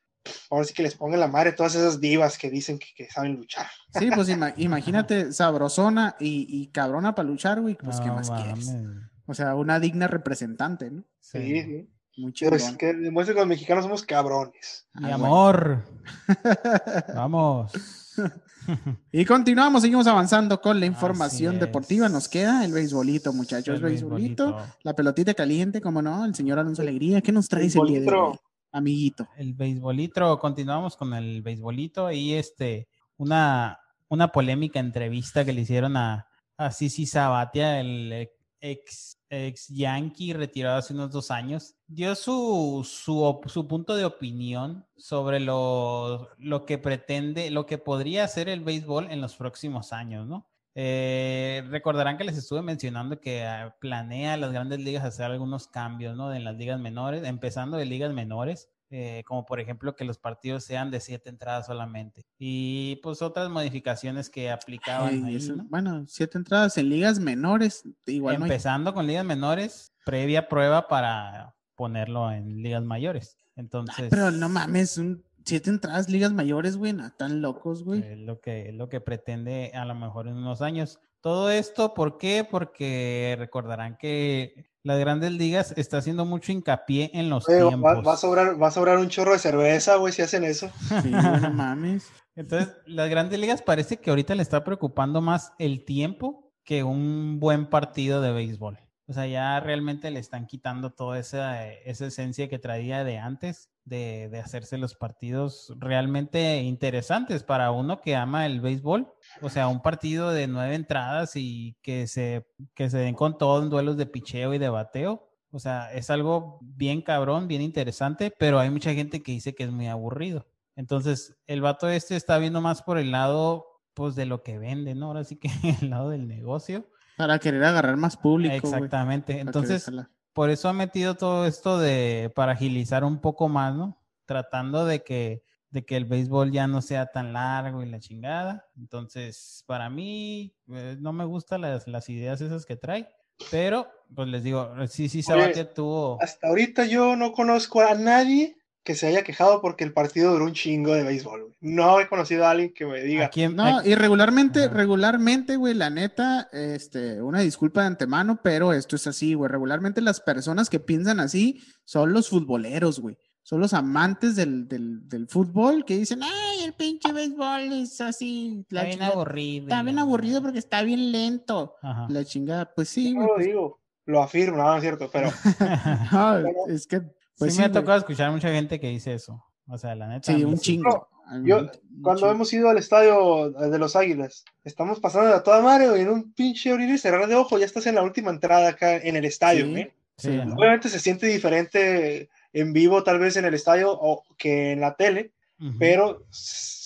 ahora sí que les pongan la madre todas esas divas que dicen que, que saben luchar. Sí, pues ima- imagínate, sabrosona y, y cabrona para luchar, güey. Pues, ¿qué más quieres? mames. O sea, una digna representante, ¿no? Sí, Sí. sí. Muy Pero es chingón. que demuestra que los mexicanos somos cabrones. Mi Ah, bueno. amor. Vamos. Y continuamos, seguimos avanzando con la información deportiva. Nos queda el beisbolito, muchachos. El beisbolito, beisbolito. la pelotita caliente, como no, el señor Alonso Alegría. ¿Qué nos traes el día de Beisbolitro. hoy, amiguito? El beisbolito, continuamos con el beisbolito y este, una, una polémica entrevista que le hicieron a, a Sisi Sabatia, el ex, ex Yankee retirado hace unos dos años. Dio su, su, punto de opinión sobre lo, lo que pretende, lo que podría hacer el béisbol en los próximos años, ¿no? Eh, recordarán que les estuve mencionando que ah, planea las grandes ligas hacer algunos cambios, ¿no? En las ligas menores, empezando de ligas menores, eh, como por ejemplo que los partidos sean de siete entradas solamente. Y pues otras modificaciones que aplicaban Ay, ahí, eso- ¿no? Bueno, siete entradas en ligas menores. Igual no hay- Empezando con ligas menores, previa prueba para ponerlo en ligas mayores. Entonces, Pero no mames, un- siete entradas ligas mayores, güey, no tan locos, güey. Es lo que, es lo que pretende a lo mejor en unos años. Todo esto, ¿por qué? Porque recordarán que las grandes ligas está haciendo mucho hincapié en los Oye, va, tiempos. va a sobrar, va a sobrar un chorro de cerveza, güey, si hacen eso. Sí, no mames. Entonces, las grandes ligas parece que ahorita le está preocupando más el tiempo que un buen partido de béisbol. O sea, ya realmente le están quitando toda esa, esa esencia que traía de antes, de, de hacerse los partidos realmente interesantes para uno que ama el béisbol. O sea, un partido de nueve entradas y que se, que se den con todo en duelos de picheo y de bateo. O sea, es algo bien cabrón, bien interesante, pero hay mucha gente que dice que es muy aburrido. Entonces, el vato este está viendo más por el lado, pues, de lo que vende, ¿no? Ahora sí que el lado del negocio. Para querer agarrar más público. Exactamente. querer Entonces, por eso ha metido todo esto de, para agilizar un poco más, ¿no? Tratando de que, de que el béisbol ya no sea tan largo y la chingada. Entonces, para mí, eh, no me gustan las, las ideas esas que trae. Pero, pues les digo, sí, sí, Sabatia tuvo... Hasta ahorita yo no conozco a nadie que se haya quejado porque el partido duró un chingo de béisbol, güey. No he conocido a alguien que me diga, ¿A quién- No, a- y regularmente, regularmente, güey, la neta, este, una disculpa de antemano, pero esto es así, güey. Regularmente las personas que piensan así son los futboleros, güey. Son los amantes del, del, del fútbol que dicen, ay, el pinche béisbol es así. Está La bien chingada- aburrido. Está bien aburrido porque está bien lento. Ajá. La chingada, pues sí, no güey. lo pues, digo, lo afirmo, no, no es cierto, pero no, es que, pues sí, sí, me ha tocado escuchar mucha gente que dice eso. O sea, la neta. Sí, un chingo. yo, Un cuando chingo. hemos ido al estadio de los Águilas, estamos pasando a toda madre, güey, en un pinche abrir y cerrar de ojo, ya estás en la última entrada acá en el estadio, Sí. güey. Sí. Obviamente se siente diferente en vivo, tal vez en el estadio o que en la tele, Ujú. pero s-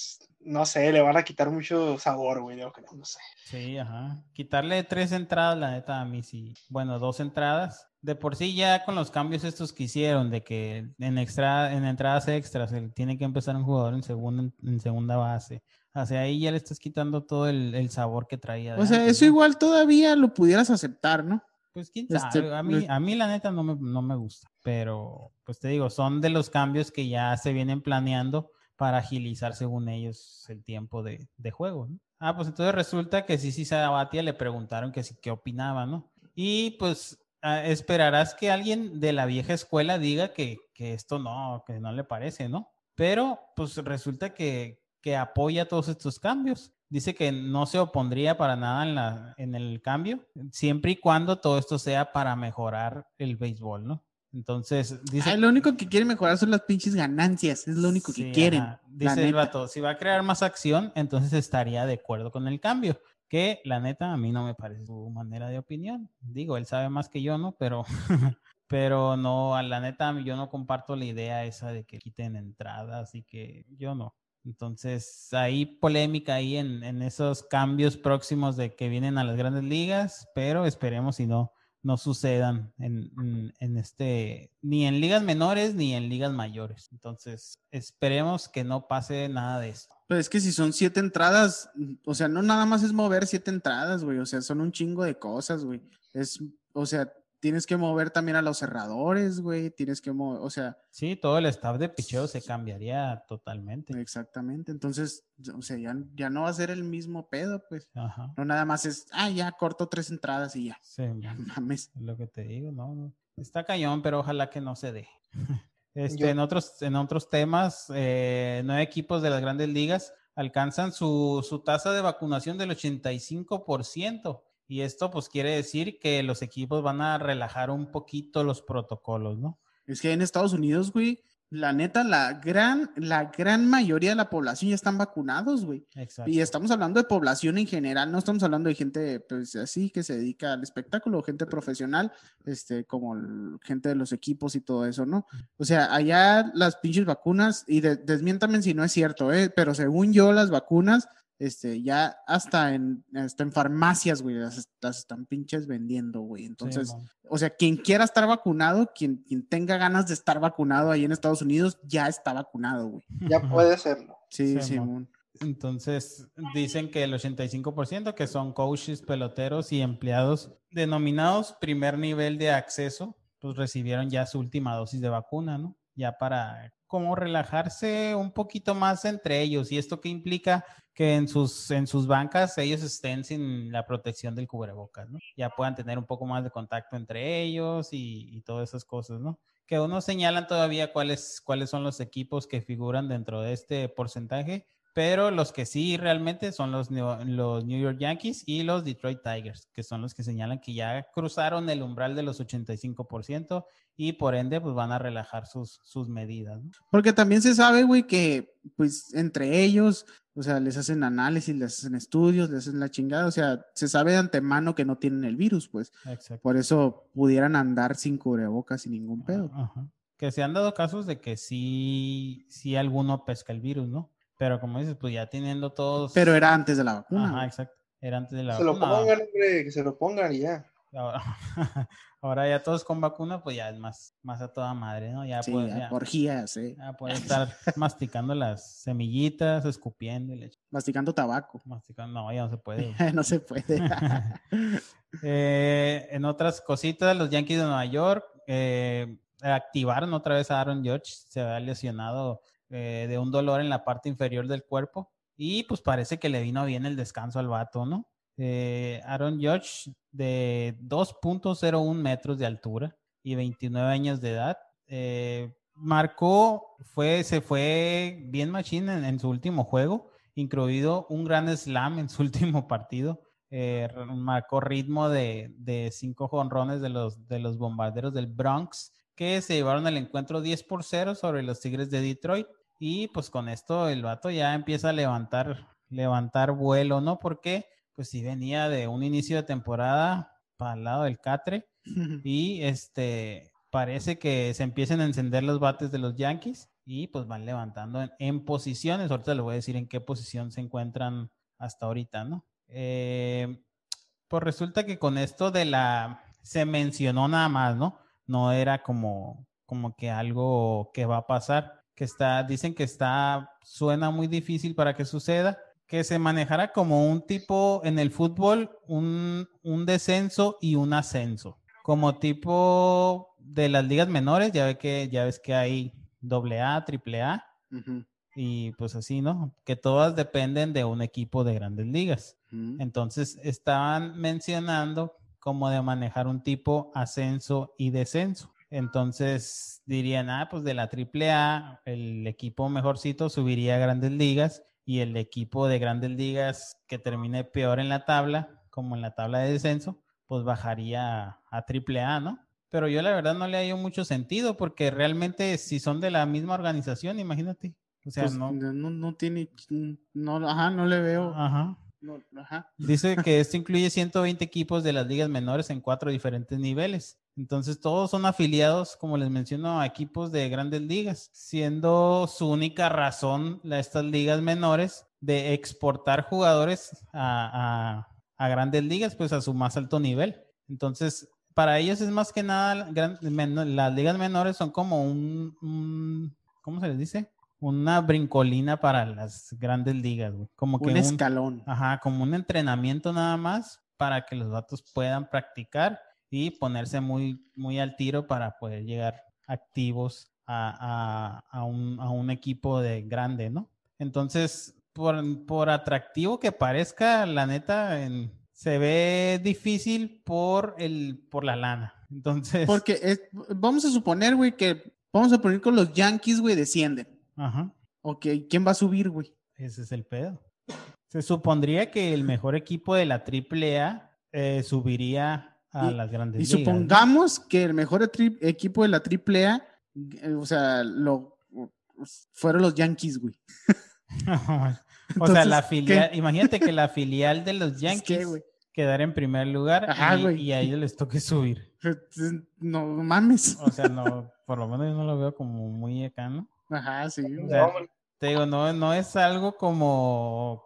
no sé, le van a quitar mucho sabor, güey, yo creo, no sé. Sí, ajá. Quitarle tres entradas, la neta, a mí sí. Bueno, dos entradas. De por sí ya con los cambios estos que hicieron, de que en extra, en entradas extras, él tiene que empezar un jugador en segunda, en segunda base. Hacia ahí ya le estás quitando todo el, el sabor que traía. O sea, antes, eso ¿no? igual todavía lo pudieras aceptar, ¿no? Pues quién Este, sabe, a mí, pues- a mí la neta no me, no me gusta, pero pues te digo, son de los cambios que ya se vienen planeando para agilizar según ellos el tiempo de, juego, ¿no? Ah, pues entonces resulta que sí, sí, Sabatia le preguntaron que sí, qué opinaba, ¿no? Y pues ah, esperarás que alguien de la vieja escuela diga que, esto no, que no le parece, ¿no? Pero pues resulta que, que apoya todos estos cambios. dice que no se opondría para nada en, en el cambio, siempre y cuando todo esto sea para mejorar el béisbol, ¿no? Entonces, dice... lo único que quiere mejorar son las pinches ganancias, es lo único que quieren. Dice el vato, si va a crear más acción, entonces estaría de acuerdo con el cambio. Que la neta, a mí no me parece su manera de opinión. Digo, él sabe más que yo, ¿no? Pero, pero no, a la neta, yo no comparto la idea esa de que quiten entradas y que yo no. Entonces, hay polémica ahí en, en, esos cambios próximos de que vienen a las grandes ligas, pero esperemos si no, no sucedan en, en, este, ni en ligas menores ni en ligas mayores. Entonces, esperemos que no pase nada de esto. Pues es que si son siete entradas, o sea, no nada más es mover siete entradas, güey, o sea, son un chingo de cosas, güey. Es, o sea, tienes que mover también a los cerradores, güey, tienes que mover, o sea. Sí, todo el staff de picheo se cambiaría totalmente. Exactamente, entonces, o sea, ya, ya no va a ser el mismo pedo, pues. Ajá. No nada más es, ah, ya corto tres entradas y ya. Sí, ya mames. Lo que te digo, no, Está cañón, pero ojalá que no se dé. Este, en, otros, en otros temas, eh, nueve equipos de las grandes ligas alcanzan su, su tasa de vacunación del 85%. Y esto pues quiere decir que los equipos van a relajar un poquito los protocolos, ¿no? Es que en Estados Unidos, güey, la neta, la gran, la gran mayoría de la población ya están vacunados, güey. Exacto. Y estamos hablando de población en general, no estamos hablando de gente, pues así, que se dedica al espectáculo, gente profesional, este, como gente de los equipos y todo eso, ¿no? O sea, allá las pinches vacunas, y desmiéntame si no es cierto, ¿eh? Pero según yo, las vacunas este, ya hasta en, hasta en farmacias, güey, las, están pinches vendiendo, güey. Entonces, o sea, quien quiera estar vacunado, quien, quien tenga ganas de estar vacunado ahí en Estados Unidos, ya está vacunado, güey. Ya puede serlo. Sí, sí. Entonces, dicen que el 85% que son coaches, peloteros y empleados denominados primer nivel de acceso, pues recibieron ya su última dosis de vacuna, ¿no? Ya para como relajarse un poquito más entre ellos. ¿Y esto qué implica? Que en sus, en sus bancas ellos estén sin la protección del cubrebocas, ¿no? Ya puedan tener un poco más de contacto entre ellos y, y todas esas cosas, ¿no? Que uno señalan todavía cuáles, cuáles son los equipos que figuran dentro de este porcentaje pero los que sí realmente son los, los New York Yankees y los Detroit Tigers, que son los que señalan que ya cruzaron el umbral de los 85% y por ende pues van a relajar sus, sus medidas. Porque también se sabe, güey, que pues entre ellos, o sea, les hacen análisis, les hacen estudios, les hacen la chingada, o sea, se sabe de antemano que no tienen el virus, pues. Exacto. Por eso pudieran andar sin cubrebocas, sin ningún pedo. Que se han dado casos de que sí, sí alguno pesca el virus, ¿no? Pero como dices, pues ya teniendo todos. Pero era antes de la vacuna. Ajá, exacto. Era antes de la se vacuna. Se lo pongan, hombre, que se lo pongan y ya. Ahora, ya todos con vacuna, pues ya es más, más a toda madre, ¿no? Ya sí, puede, ya, orgías, ¿eh? Ya puede estar masticando las semillitas, escupiendo y leche. Masticando tabaco. Masticando, no, ya no se puede. no se puede. eh, en otras cositas, los Yankees de Nueva York eh, activaron otra vez a Aaron George, se había lesionado eh, de un dolor en la parte inferior del cuerpo. Y pues parece que le vino bien el descanso al vato, ¿no? Eh, Aaron George, de 2.01 metros de altura y 29 años de edad, eh, marcó, fue, se fue bien machine en, su último juego, incluido un gran slam en su último partido. marcó ritmo de, de cinco jonrones de los, de los bombarderos del Bronx que se llevaron el encuentro 10 por 0 sobre los Tigres de Detroit. Y pues con esto el vato ya empieza a levantar, levantar vuelo, ¿no? Porque pues si venía de un inicio de temporada para el lado del Catre y este parece que se empiezan a encender los bates de los Yankees y pues van levantando en, posiciones. Ahorita les voy a decir en qué posición se encuentran hasta ahorita, ¿no? Eh, pues resulta que con esto de la se mencionó nada más, ¿no? no era como, como que algo que va a pasar, que está, dicen que está, suena muy difícil para que suceda, que se manejara como un tipo en el fútbol, un, un descenso y un ascenso, como tipo de las ligas menores, ya, ve que, ya ves que hay doble A, triple A, y pues así, ¿no? Que todas dependen de un equipo de grandes ligas. Entonces, estaban mencionando como de manejar un tipo ascenso y descenso. Entonces dirían, ah, pues de la AAA, el equipo mejorcito subiría a grandes ligas y el equipo de grandes ligas que termine peor en la tabla, como en la tabla de descenso, pues bajaría a, triple A, ¿no? Pero yo la verdad no le hallo mucho sentido porque realmente si son de la misma organización, imagínate. O sea, Pues, no. no, no tiene, no, ajá, no le veo. Ajá. Dice que esto incluye 120 equipos de las ligas menores en cuatro diferentes niveles. Entonces todos son afiliados, como les menciono, a equipos de grandes ligas, siendo su única razón la, estas ligas menores de exportar jugadores a, grandes ligas, pues a su más alto nivel. Entonces, para ellos es más que nada, las ligas menores son como un, un- ¿cómo se les dice? Una brincolina para las grandes ligas, güey. Como que Un un, escalón. Ajá, como un entrenamiento nada más para que los vatos puedan practicar y ponerse muy, muy al tiro para poder llegar activos a, a- a un, a un equipo de grande, ¿no? Entonces, por, por atractivo que parezca, la neta, en- se ve difícil por, el, por la lana. Entonces, Porque es- vamos a suponer, güey, que vamos a poner con los Yankees, güey, descienden. Ajá, Ok, ¿quién va a subir, güey? ese es el pedo. Se supondría que el mejor equipo de la AAA eh, subiría a Y- las grandes Y ligas. ¿no? supongamos que el mejor equipo de la AAA, eh, o sea, lo fueron los Yankees, güey. o sea, la ¿qué? filial, imagínate que la filial de los Es Yankees que, quedara en primer lugar Ajá, y, y a ellos les toque subir. no mames. O sea, no, por lo menos yo no lo veo como muy acá, ¿no? Ajá, sí. O sea, te digo, no, no es algo como,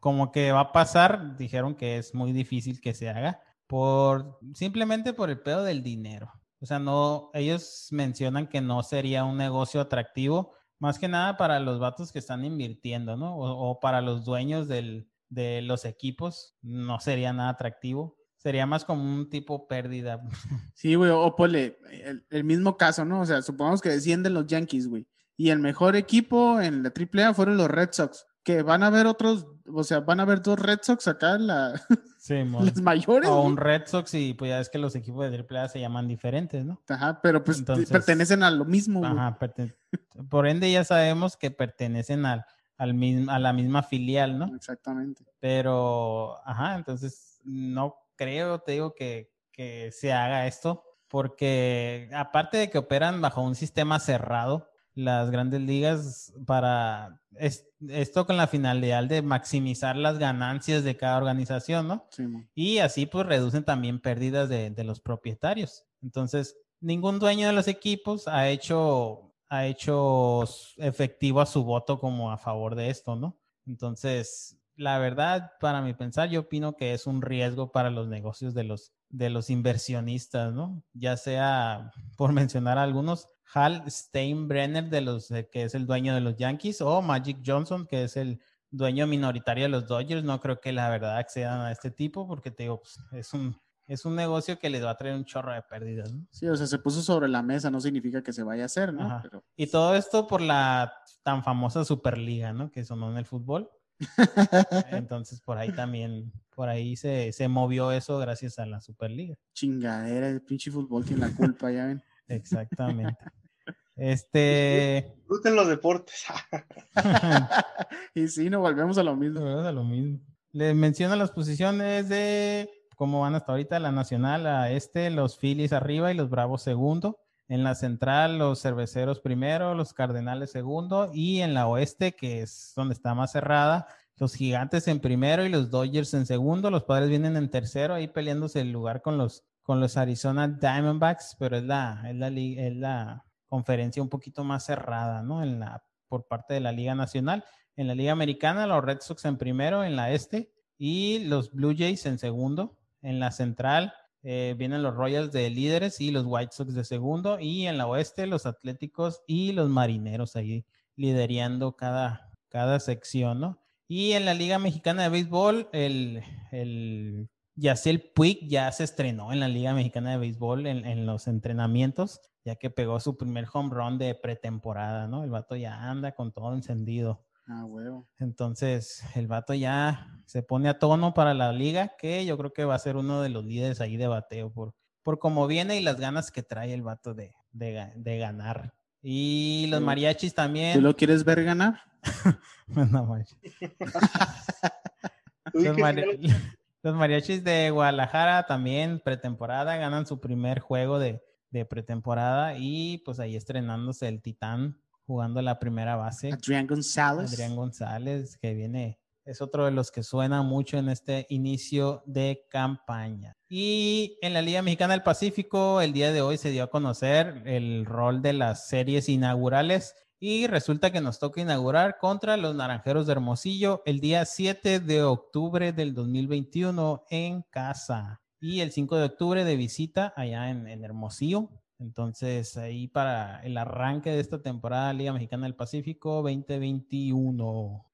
como que va a pasar. Dijeron que es muy difícil que se haga por simplemente por el pedo del dinero. O sea, no, ellos mencionan que no sería un negocio atractivo, más que nada para los vatos que están invirtiendo, ¿no? O, o para los dueños del, de los equipos, no sería nada atractivo. Sería más como un tipo pérdida. Sí, güey, o ponle el, el mismo caso, ¿no? O sea, supongamos que descienden los Yankees, güey. Y el mejor equipo en la AAA fueron los Red Sox. Que van a haber otros, o sea, van a haber dos Red Sox acá en la, Sí, las mayores. o un Red Sox y pues ya es que los equipos de AAA se llaman diferentes, ¿no? Ajá, pero pues Entonces- pertenecen a lo mismo. Ajá, por ende ya sabemos que pertenecen al, al mismo, a la misma filial, ¿no? Exactamente. Pero, ajá, entonces no creo, te digo, que, que se haga esto, porque aparte de que operan bajo un sistema cerrado, las grandes ligas para es- esto con la finalidad de maximizar las ganancias de cada organización, ¿no? Sí. Y así pues reducen también pérdidas de, de los propietarios. Entonces, ningún dueño de los equipos ha hecho, ha hecho efectivo a su voto como a favor de esto, ¿no? Entonces, la verdad, para mi pensar, yo opino que es un riesgo para los negocios de los, de los inversionistas, ¿no? Ya sea, por mencionar algunos, Hal Steinbrenner, de los, eh, que es el dueño de los Yankees, o Magic Johnson, que es el dueño minoritario de los Dodgers. No creo que la verdad accedan a este tipo, porque te digo, pues, es un, es un negocio que les va a traer un chorro de pérdidas, ¿no? Sí, o sea, se puso sobre la mesa, no significa que se vaya a hacer, ¿no? Pero, Y todo esto por la tan famosa Superliga, ¿no? Que sonó en el fútbol. Entonces, por ahí también, por ahí se, se movió eso gracias a la Superliga. Chingadera, el pinche fútbol tiene la culpa, ya ven. Exactamente. Este. Disfruten los deportes. y sí, no volvemos a lo mismo. Regreso a lo mismo. Les menciono las posiciones de cómo van hasta ahorita la nacional a este, los Phillies arriba y los Bravos segundo. En la central, los cerveceros primero, los Cardenales segundo. Y en la oeste, que es donde está más cerrada, los Gigantes en primero y los Dodgers en segundo. Los Padres vienen en tercero, ahí peleándose el lugar con los, con los Arizona Diamondbacks, pero es la, es la, es la conferencia un poquito más cerrada, ¿no? En la, por parte de la Liga Nacional. En la Liga Americana, los Red Sox en primero en la este y los Blue Jays en segundo. En la central eh, vienen los Royals de líderes y los White Sox de segundo. Y en la oeste, los Atléticos y los Marineros ahí liderando cada, cada sección, ¿no? Y en la Liga Mexicana de Béisbol, el, el Yacel Puig ya se estrenó en la Liga Mexicana de Béisbol en, en los entrenamientos, ya que pegó su primer home run de pretemporada, ¿no? El vato ya anda con todo encendido. Ah, huevo. Entonces, el vato ya se pone a tono para la liga, que yo creo que va a ser uno de los líderes ahí de bateo por, por cómo viene y las ganas que trae el vato de, de, ga- de ganar. Y los mariachis ¿Tú también. lo quieres ver ganar? No manches. Los, mari- los mariachis de Guadalajara también pretemporada ganan su primer juego de, de pretemporada y pues ahí estrenándose el Titán jugando la primera base. Adrián González. Adrián González, que viene, es otro de los que suena mucho en este inicio de campaña. Y en la Liga Mexicana del Pacífico, el día de hoy se dio a conocer el rol de las series inaugurales. Y resulta que nos toca inaugurar contra los Naranjeros de Hermosillo el día 7 de octubre del 2021 en casa. Y el 5 de octubre de visita allá en, en Hermosillo. Entonces, ahí para el arranque de esta temporada Liga Mexicana del Pacífico 2021.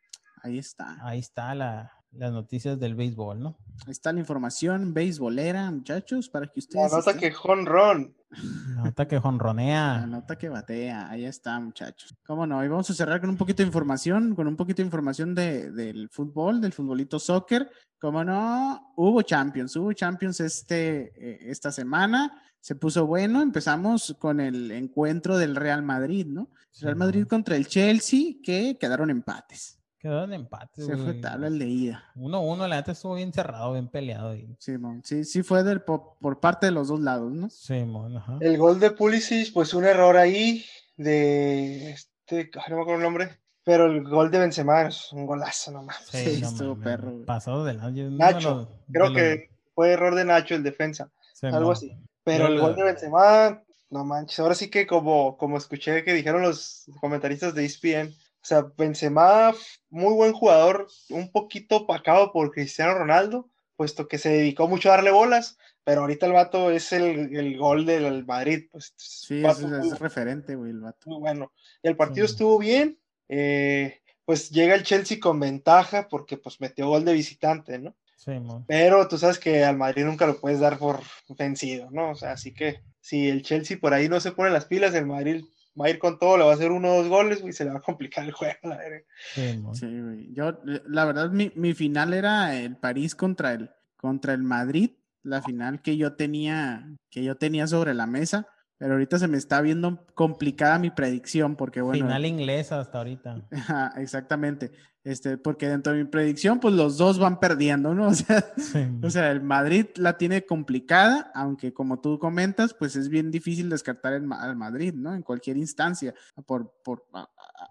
Ahí está. Ahí está la, las noticias del béisbol, ¿no? Ahí está la información beisbolera, muchachos, para que La ustedes. nota estén- que jonrón. La nota que La jonronea. nota que batea, ahí está, muchachos. ¿Cómo no? Y vamos a cerrar con un poquito de información, con un poquito de información de, del fútbol, del futbolito soccer. ¿Cómo no? Hubo Champions, hubo Champions este, eh, esta semana. Se puso bueno. Empezamos con el encuentro del Real Madrid, ¿no? Real Madrid contra el Chelsea, que quedaron empates. Quedó en empate. Se fue tabla el de ida. 1-1, la neta estuvo bien cerrado, bien peleado. Y... Simón. Sí, sí fue del, po- por parte de los dos lados, ¿no? Sí, mon, ajá. El gol de Pulisic, pues un error ahí de este, ay, no me acuerdo el nombre, pero el gol de Benzema es un golazo nomás. Sí, no estuvo mames, perro. Pasado de lado. Nacho, Creo que fue error de Nacho el defensa, algo así. Pero Yo el lo- gol de Benzema, no manches, ahora sí que como, como escuché que dijeron los comentaristas de ESPN, o sea, Benzema, muy buen jugador, un poquito opacado por Cristiano Ronaldo, puesto que se dedicó mucho a darle bolas, pero ahorita el vato es el, el gol del Madrid, pues Sí, vato es, referente, güey, el vato. muy bueno. Y el partido Sí. estuvo bien. eh, pues llega el Chelsea con ventaja porque pues metió gol de visitante, ¿no? Sí, mon. Pero tú sabes que al Madrid nunca lo puedes dar por vencido, ¿no? O sea, así que si el Chelsea por ahí no se pone las pilas, el Madrid va a ir con todo, le va a hacer uno o dos goles y se le va a complicar el juego. la verga. Sí, mon. Sí, güey. Yo, eh, la verdad, mi, mi final era el París contra el, contra el Madrid, la final que yo tenía, que yo tenía sobre la mesa, pero ahorita se me está viendo complicada mi predicción, porque bueno, Final inglesa hasta ahorita. exactamente, este, porque dentro de mi predicción, pues los dos van perdiendo, ¿no? O sea, Sí, mon. o sea, el Madrid la tiene complicada, aunque como tú comentas, pues es bien difícil descartar el al Madrid, ¿no? En cualquier instancia, por, por, a- a-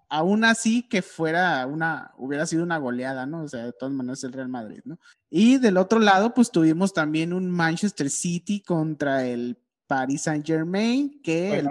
aún así que fuera una, hubiera sido una goleada, ¿no? O sea, de todas maneras el Real Madrid, ¿no? Y del otro lado, pues tuvimos también un Manchester City contra el Paris Saint Germain, que el,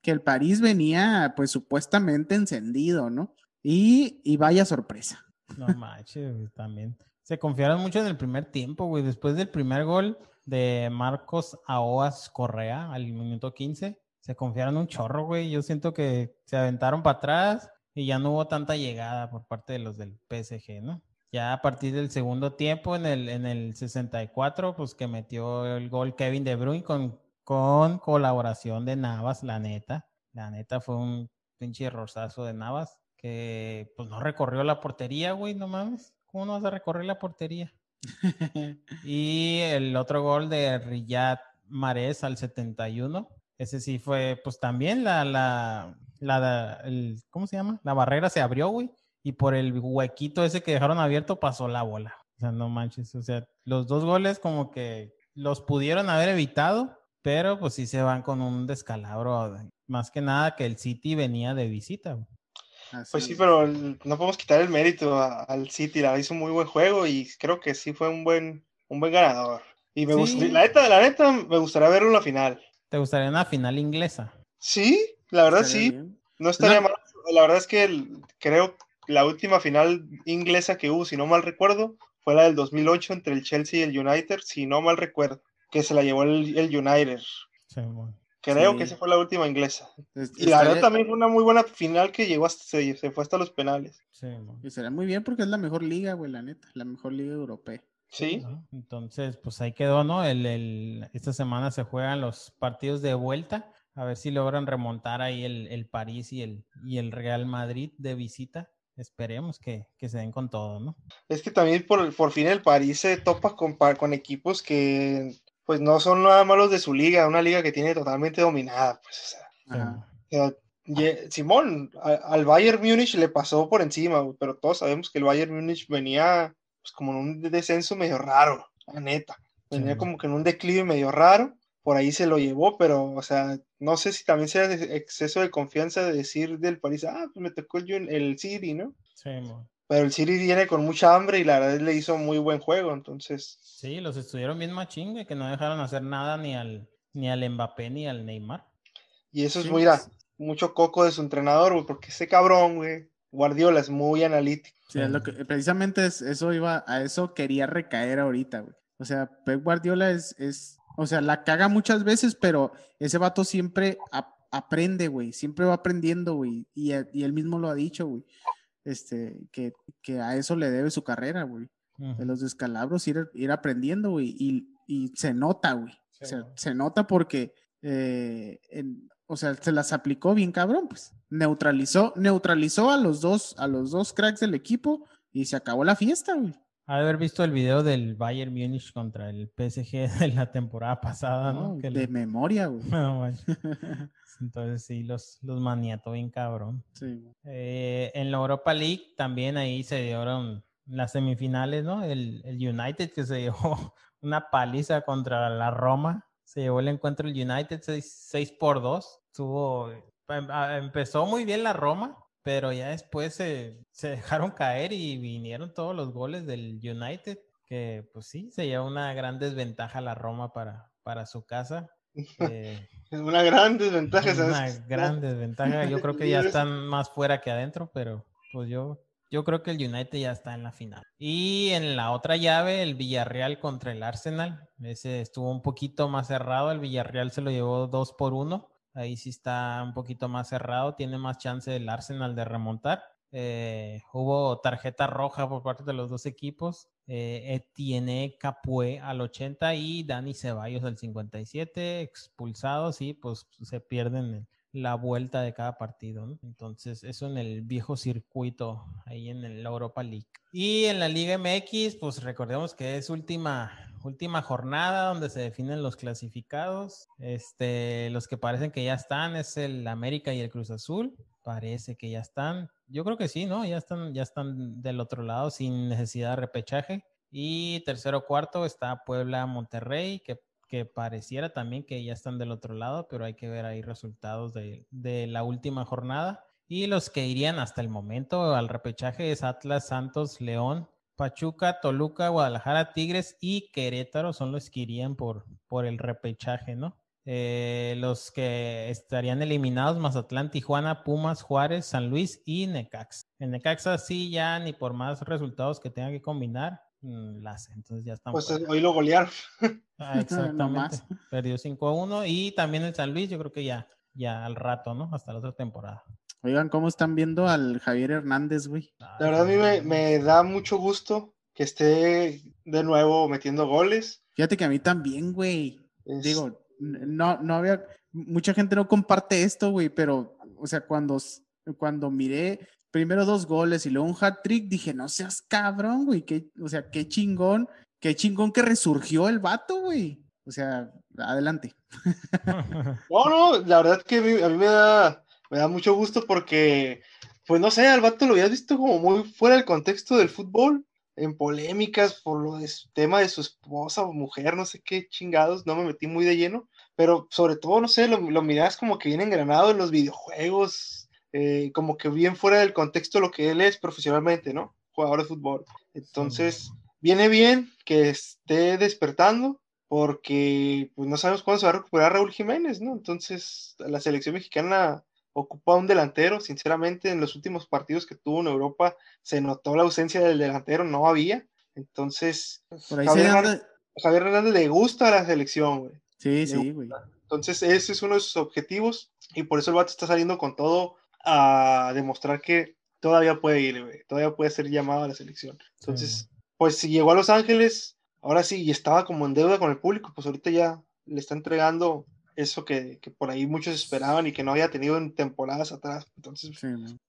que el París venía, pues supuestamente encendido, ¿no? Y, y vaya sorpresa. No manches, güey, también. Se confiaron mucho en el primer tiempo, güey. Después del primer gol de Marcos Aoas Correa al minuto 15, se confiaron un chorro, güey. Yo siento que se aventaron para atrás y ya no hubo tanta llegada por parte de los del PSG, ¿no? Ya a partir del segundo tiempo, en el, en el 64, pues que metió el gol Kevin De Bruyne con, con colaboración de Navas, la neta. La neta fue un pinche errorzazo de Navas que pues no recorrió la portería, güey, no mames. ¿Cómo no vas a recorrer la portería? Y el otro gol de Riyad Mahrez al 71, ese sí fue, pues también la, la, la, el- ¿cómo se llama? La barrera se abrió, güey, y por el huequito ese que dejaron abierto pasó la bola. O sea, no manches, o sea, los dos goles como que los pudieron haber evitado, pero pues sí se van con un descalabro, más que nada que el City venía de visita. Pues sí, pero el- no podemos quitar el mérito a- al City, la hizo un muy buen juego y creo que sí fue un buen, un buen ganador. Y me Sí. gustaría, la neta, la neta, me gustaría verlo en la final. ¿Te gustaría una final inglesa? Sí, la verdad sí, bien. no estaría No. mal. La verdad es que el- creo que la última final inglesa que hubo, si no mal recuerdo, fue la del 2008 entre el Chelsea y el United, si no mal recuerdo, que se la llevó el, el United. Sí, bueno. Creo Sí. que esa fue la última inglesa. Es- Y la verdad estaría- también fue una muy buena final que llegó hasta, se, se fue hasta los penales. Sí, y será muy bien porque es la mejor liga, güey, la neta, la mejor liga europea. Sí, ¿no? Entonces, pues ahí quedó, ¿no? El, el- esta semana se juegan los partidos de vuelta. A ver si logran remontar ahí el, el París y el, y el Real Madrid de visita. Esperemos que, que se den con todo, ¿no? es que también por, por fin el París se topa con, con equipos que pues no son nada malos de su liga, una liga que tiene totalmente dominada, pues, o sea. O sea, Simón, al Bayern Múnich le pasó por encima, pero todos sabemos que el Bayern Múnich venía pues, como en un descenso medio raro, la neta. Venía como que en un declive medio raro, por ahí se lo llevó, pero, o sea, no sé si también sea exceso de confianza de decir del París, ah, pues me tocó el, el City, ¿no? Sí, pero el City viene con mucha hambre y la verdad le hizo muy buen juego, entonces. Sí, los estuvieron bien machingue, que no dejaron hacer nada ni al, ni al Mbappé ni al Neymar. Y eso es muy, mucho coco de su entrenador, güey, porque ese cabrón, güey, Guardiola es muy analítico. Sí, es lo que, precisamente eso iba, a eso quería recaer ahorita, güey. O sea, Pep Guardiola es, es, o sea, la caga muchas veces, pero ese vato siempre aprende, güey, siempre va aprendiendo, güey, y, él mismo lo ha dicho, güey, este, que, que, a eso le debe su carrera, güey, de los descalabros, ir, ir aprendiendo, güey, y, y, se nota, güey, o sea, se nota porque eh, en, o sea, se las aplicó bien cabrón, pues. Neutralizó, neutralizó a los dos, a los dos cracks del equipo y se acabó la fiesta, güey. Haber visto el video del Bayern Múnich contra el PSG de la temporada pasada, ¿no? de memoria, güey. Entonces sí, los, los maniató bien cabrón. Sí. Eh, en la Europa League también ahí se dieron las semifinales, ¿no? El, el United que se llevó una paliza contra la Roma se llevó el encuentro el United 6, por 2. Tuvo, em, empezó muy bien la Roma, pero ya después se, dejaron caer y vinieron todos los goles del United, que pues sí, se lleva una gran desventaja la Roma para, para su casa. Eh, una gran desventaja. Una gran desventaja. Yo creo que ya están más fuera que adentro, pero pues yo yo creo que el United ya está en la final. Y en la otra llave, el Villarreal contra el Arsenal. Ese estuvo un poquito más cerrado. El Villarreal se lo llevó dos por uno. Ahí sí está un poquito más cerrado. Tiene más chance el Arsenal de remontar. Eh, hubo tarjeta roja por parte de los dos equipos. Eh, Etienne Capué al 80 y Dani Ceballos al 57 expulsados y pues se pierden la vuelta de cada partido. Entonces, eso en el viejo circuito, ahí en la Europa League. Y en la Liga MX, pues recordemos que es última, última jornada donde se definen los clasificados. Este, los que parecen que ya están es el América y el Cruz Azul. Parece que ya están. Yo creo que sí, ¿no? Ya están, ya están del otro lado sin necesidad de repechaje. Y tercero cuarto está Puebla Monterrey, que pareciera también que ya están del otro lado, pero hay que ver ahí resultados de, la última jornada. Y los que irían hasta el momento al repechaje es Atlas, Santos, León, Pachuca, Toluca, Guadalajara, Tigres y Querétaro son los que irían por el repechaje, ¿no? Eh, los que estarían eliminados, Mazatlán, Tijuana, Pumas, Juárez, San Luis y Necaxa. En Necaxa sí ya ni por más resultados que tengan que combinar, Mm, entonces ya estamos. Pues hoy lo golearon. Ah, exactamente. Perdió 5 a 1 y también el San Luis, yo creo que ya, ya al rato, ¿no? Hasta la otra temporada. Oigan, ¿cómo están viendo al Javier Hernández, güey? La verdad, a mí me, da mucho gusto que esté de nuevo metiendo goles. Fíjate que a mí también, güey. Digo, no, no había. Mucha gente no comparte esto, güey, pero, o sea, cuando, cuando miré primero dos goles y luego un hat trick, dije, no seas cabrón, güey, o sea, qué chingón, qué chingón que resurgió el vato, güey. O sea, adelante. No, no, la verdad que a mí, me, da, me da mucho gusto porque, pues no sé, al vato lo habías visto como muy fuera del contexto del fútbol, en polémicas por lo de su tema de su esposa o mujer, no sé qué chingados, no me metí muy de lleno, pero sobre todo, no sé, lo, lo miras como que viene engranado en los videojuegos, eh, como que bien fuera del contexto de lo que él es profesionalmente, ¿no? Jugador de fútbol. Entonces, viene bien que esté despertando porque pues no sabemos cuándo se va a recuperar Raúl Jiménez, ¿no? Entonces, la selección mexicana ocupa un delantero, sinceramente, en los últimos partidos que tuvo en Europa se notó la ausencia del delantero, no había. Entonces, Javier, Hernández, le gusta a la selección, güey. Sí, sí, güey. Entonces, ese es uno de sus objetivos y por eso el vato está saliendo con todo a demostrar que todavía puede ir, todavía puede ser llamado a la selección. Entonces, pues si llegó a Los Ángeles, ahora sí, y estaba como en deuda con el público, pues ahorita ya le está entregando eso que, que por ahí muchos esperaban y que no había tenido en temporadas atrás. Entonces,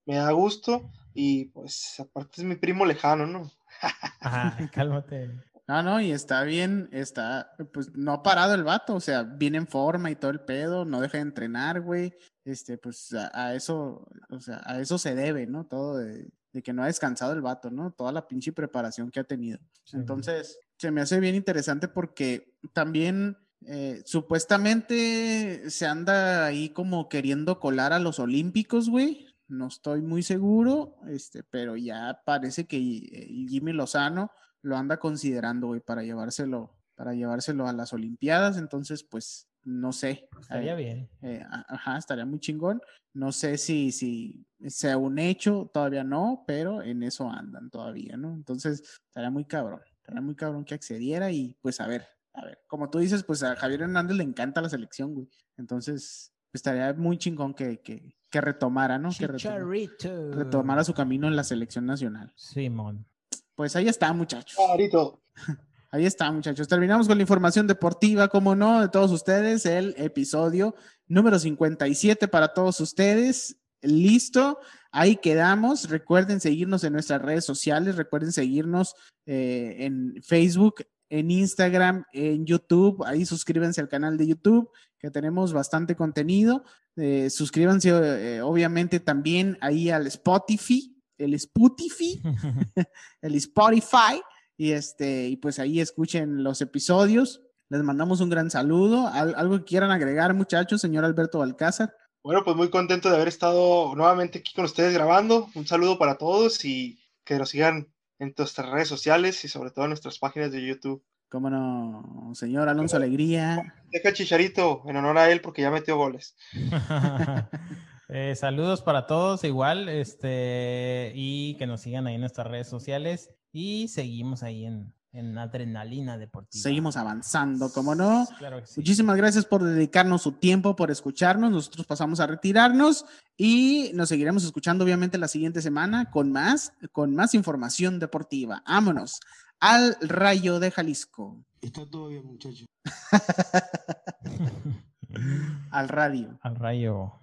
me da gusto y pues aparte es mi primo lejano, ¿no? Ajá, cálmate. Ah, no, y está bien, está, pues no ha parado el vato, o sea, viene en forma y todo el pedo, no deja de entrenar, güey. Este, pues a, a eso, o sea, a eso se debe, ¿no? Todo de, de que no ha descansado el vato, ¿no? Toda la pinche preparación que ha tenido. Sí. Entonces, se me hace bien interesante porque también eh, supuestamente se anda ahí como queriendo colar a los Olímpicos, güey. No estoy muy seguro, este, pero ya parece que eh, Jimmy Lozano lo anda considerando, güey, para llevárselo, para llevárselo a las Olimpiadas. Entonces, pues, no sé. Estaría Eh, bien. eh, ajá, estaría muy chingón. No sé si, si sea un hecho, todavía no, pero en eso andan todavía, ¿no? Entonces, estaría muy cabrón, estaría muy cabrón que accediera y pues a ver, a ver, como tú dices, pues a Javier Hernández le encanta la selección, güey. Entonces, pues, estaría muy chingón que, que, que retomara, ¿no? Que retoma- Chicharito. retomara su camino en la selección nacional. Simón. Pues ahí está, muchachos. Clarito. Ahí está, muchachos. Terminamos con la información deportiva, como no, de todos ustedes, el episodio número 57 para todos ustedes. Listo, ahí quedamos. Recuerden seguirnos en nuestras redes sociales, recuerden seguirnos eh, en Facebook, en Instagram, en YouTube. Ahí suscríbanse al canal de YouTube, que tenemos bastante contenido. Eh, suscríbanse, eh, obviamente, también ahí al Spotify, el Spotify, el Spotify. Y este, y pues ahí escuchen los episodios. Les mandamos un gran saludo. Al- algo que quieran agregar, muchachos, señor Alberto Balcázar. Bueno, pues muy contento de haber estado nuevamente aquí con ustedes grabando. Un saludo para todos y que nos sigan en nuestras redes sociales y sobre todo en nuestras páginas de YouTube. Cómo no, señor Alonso Alegría. Deja el chicharito en honor a él porque ya metió goles. Eh, saludos para todos igual, este, y que nos sigan ahí en nuestras redes sociales y seguimos ahí en, en Adrenalina Deportiva. Seguimos avanzando, como no. Claro que sí. Muchísimas gracias por dedicarnos su tiempo, por escucharnos. Nosotros pasamos a retirarnos y nos seguiremos escuchando obviamente la siguiente semana con más, con más información deportiva. Vámonos al Rayo de Jalisco, Está todo bien, muchachos. al radio. Al rayo.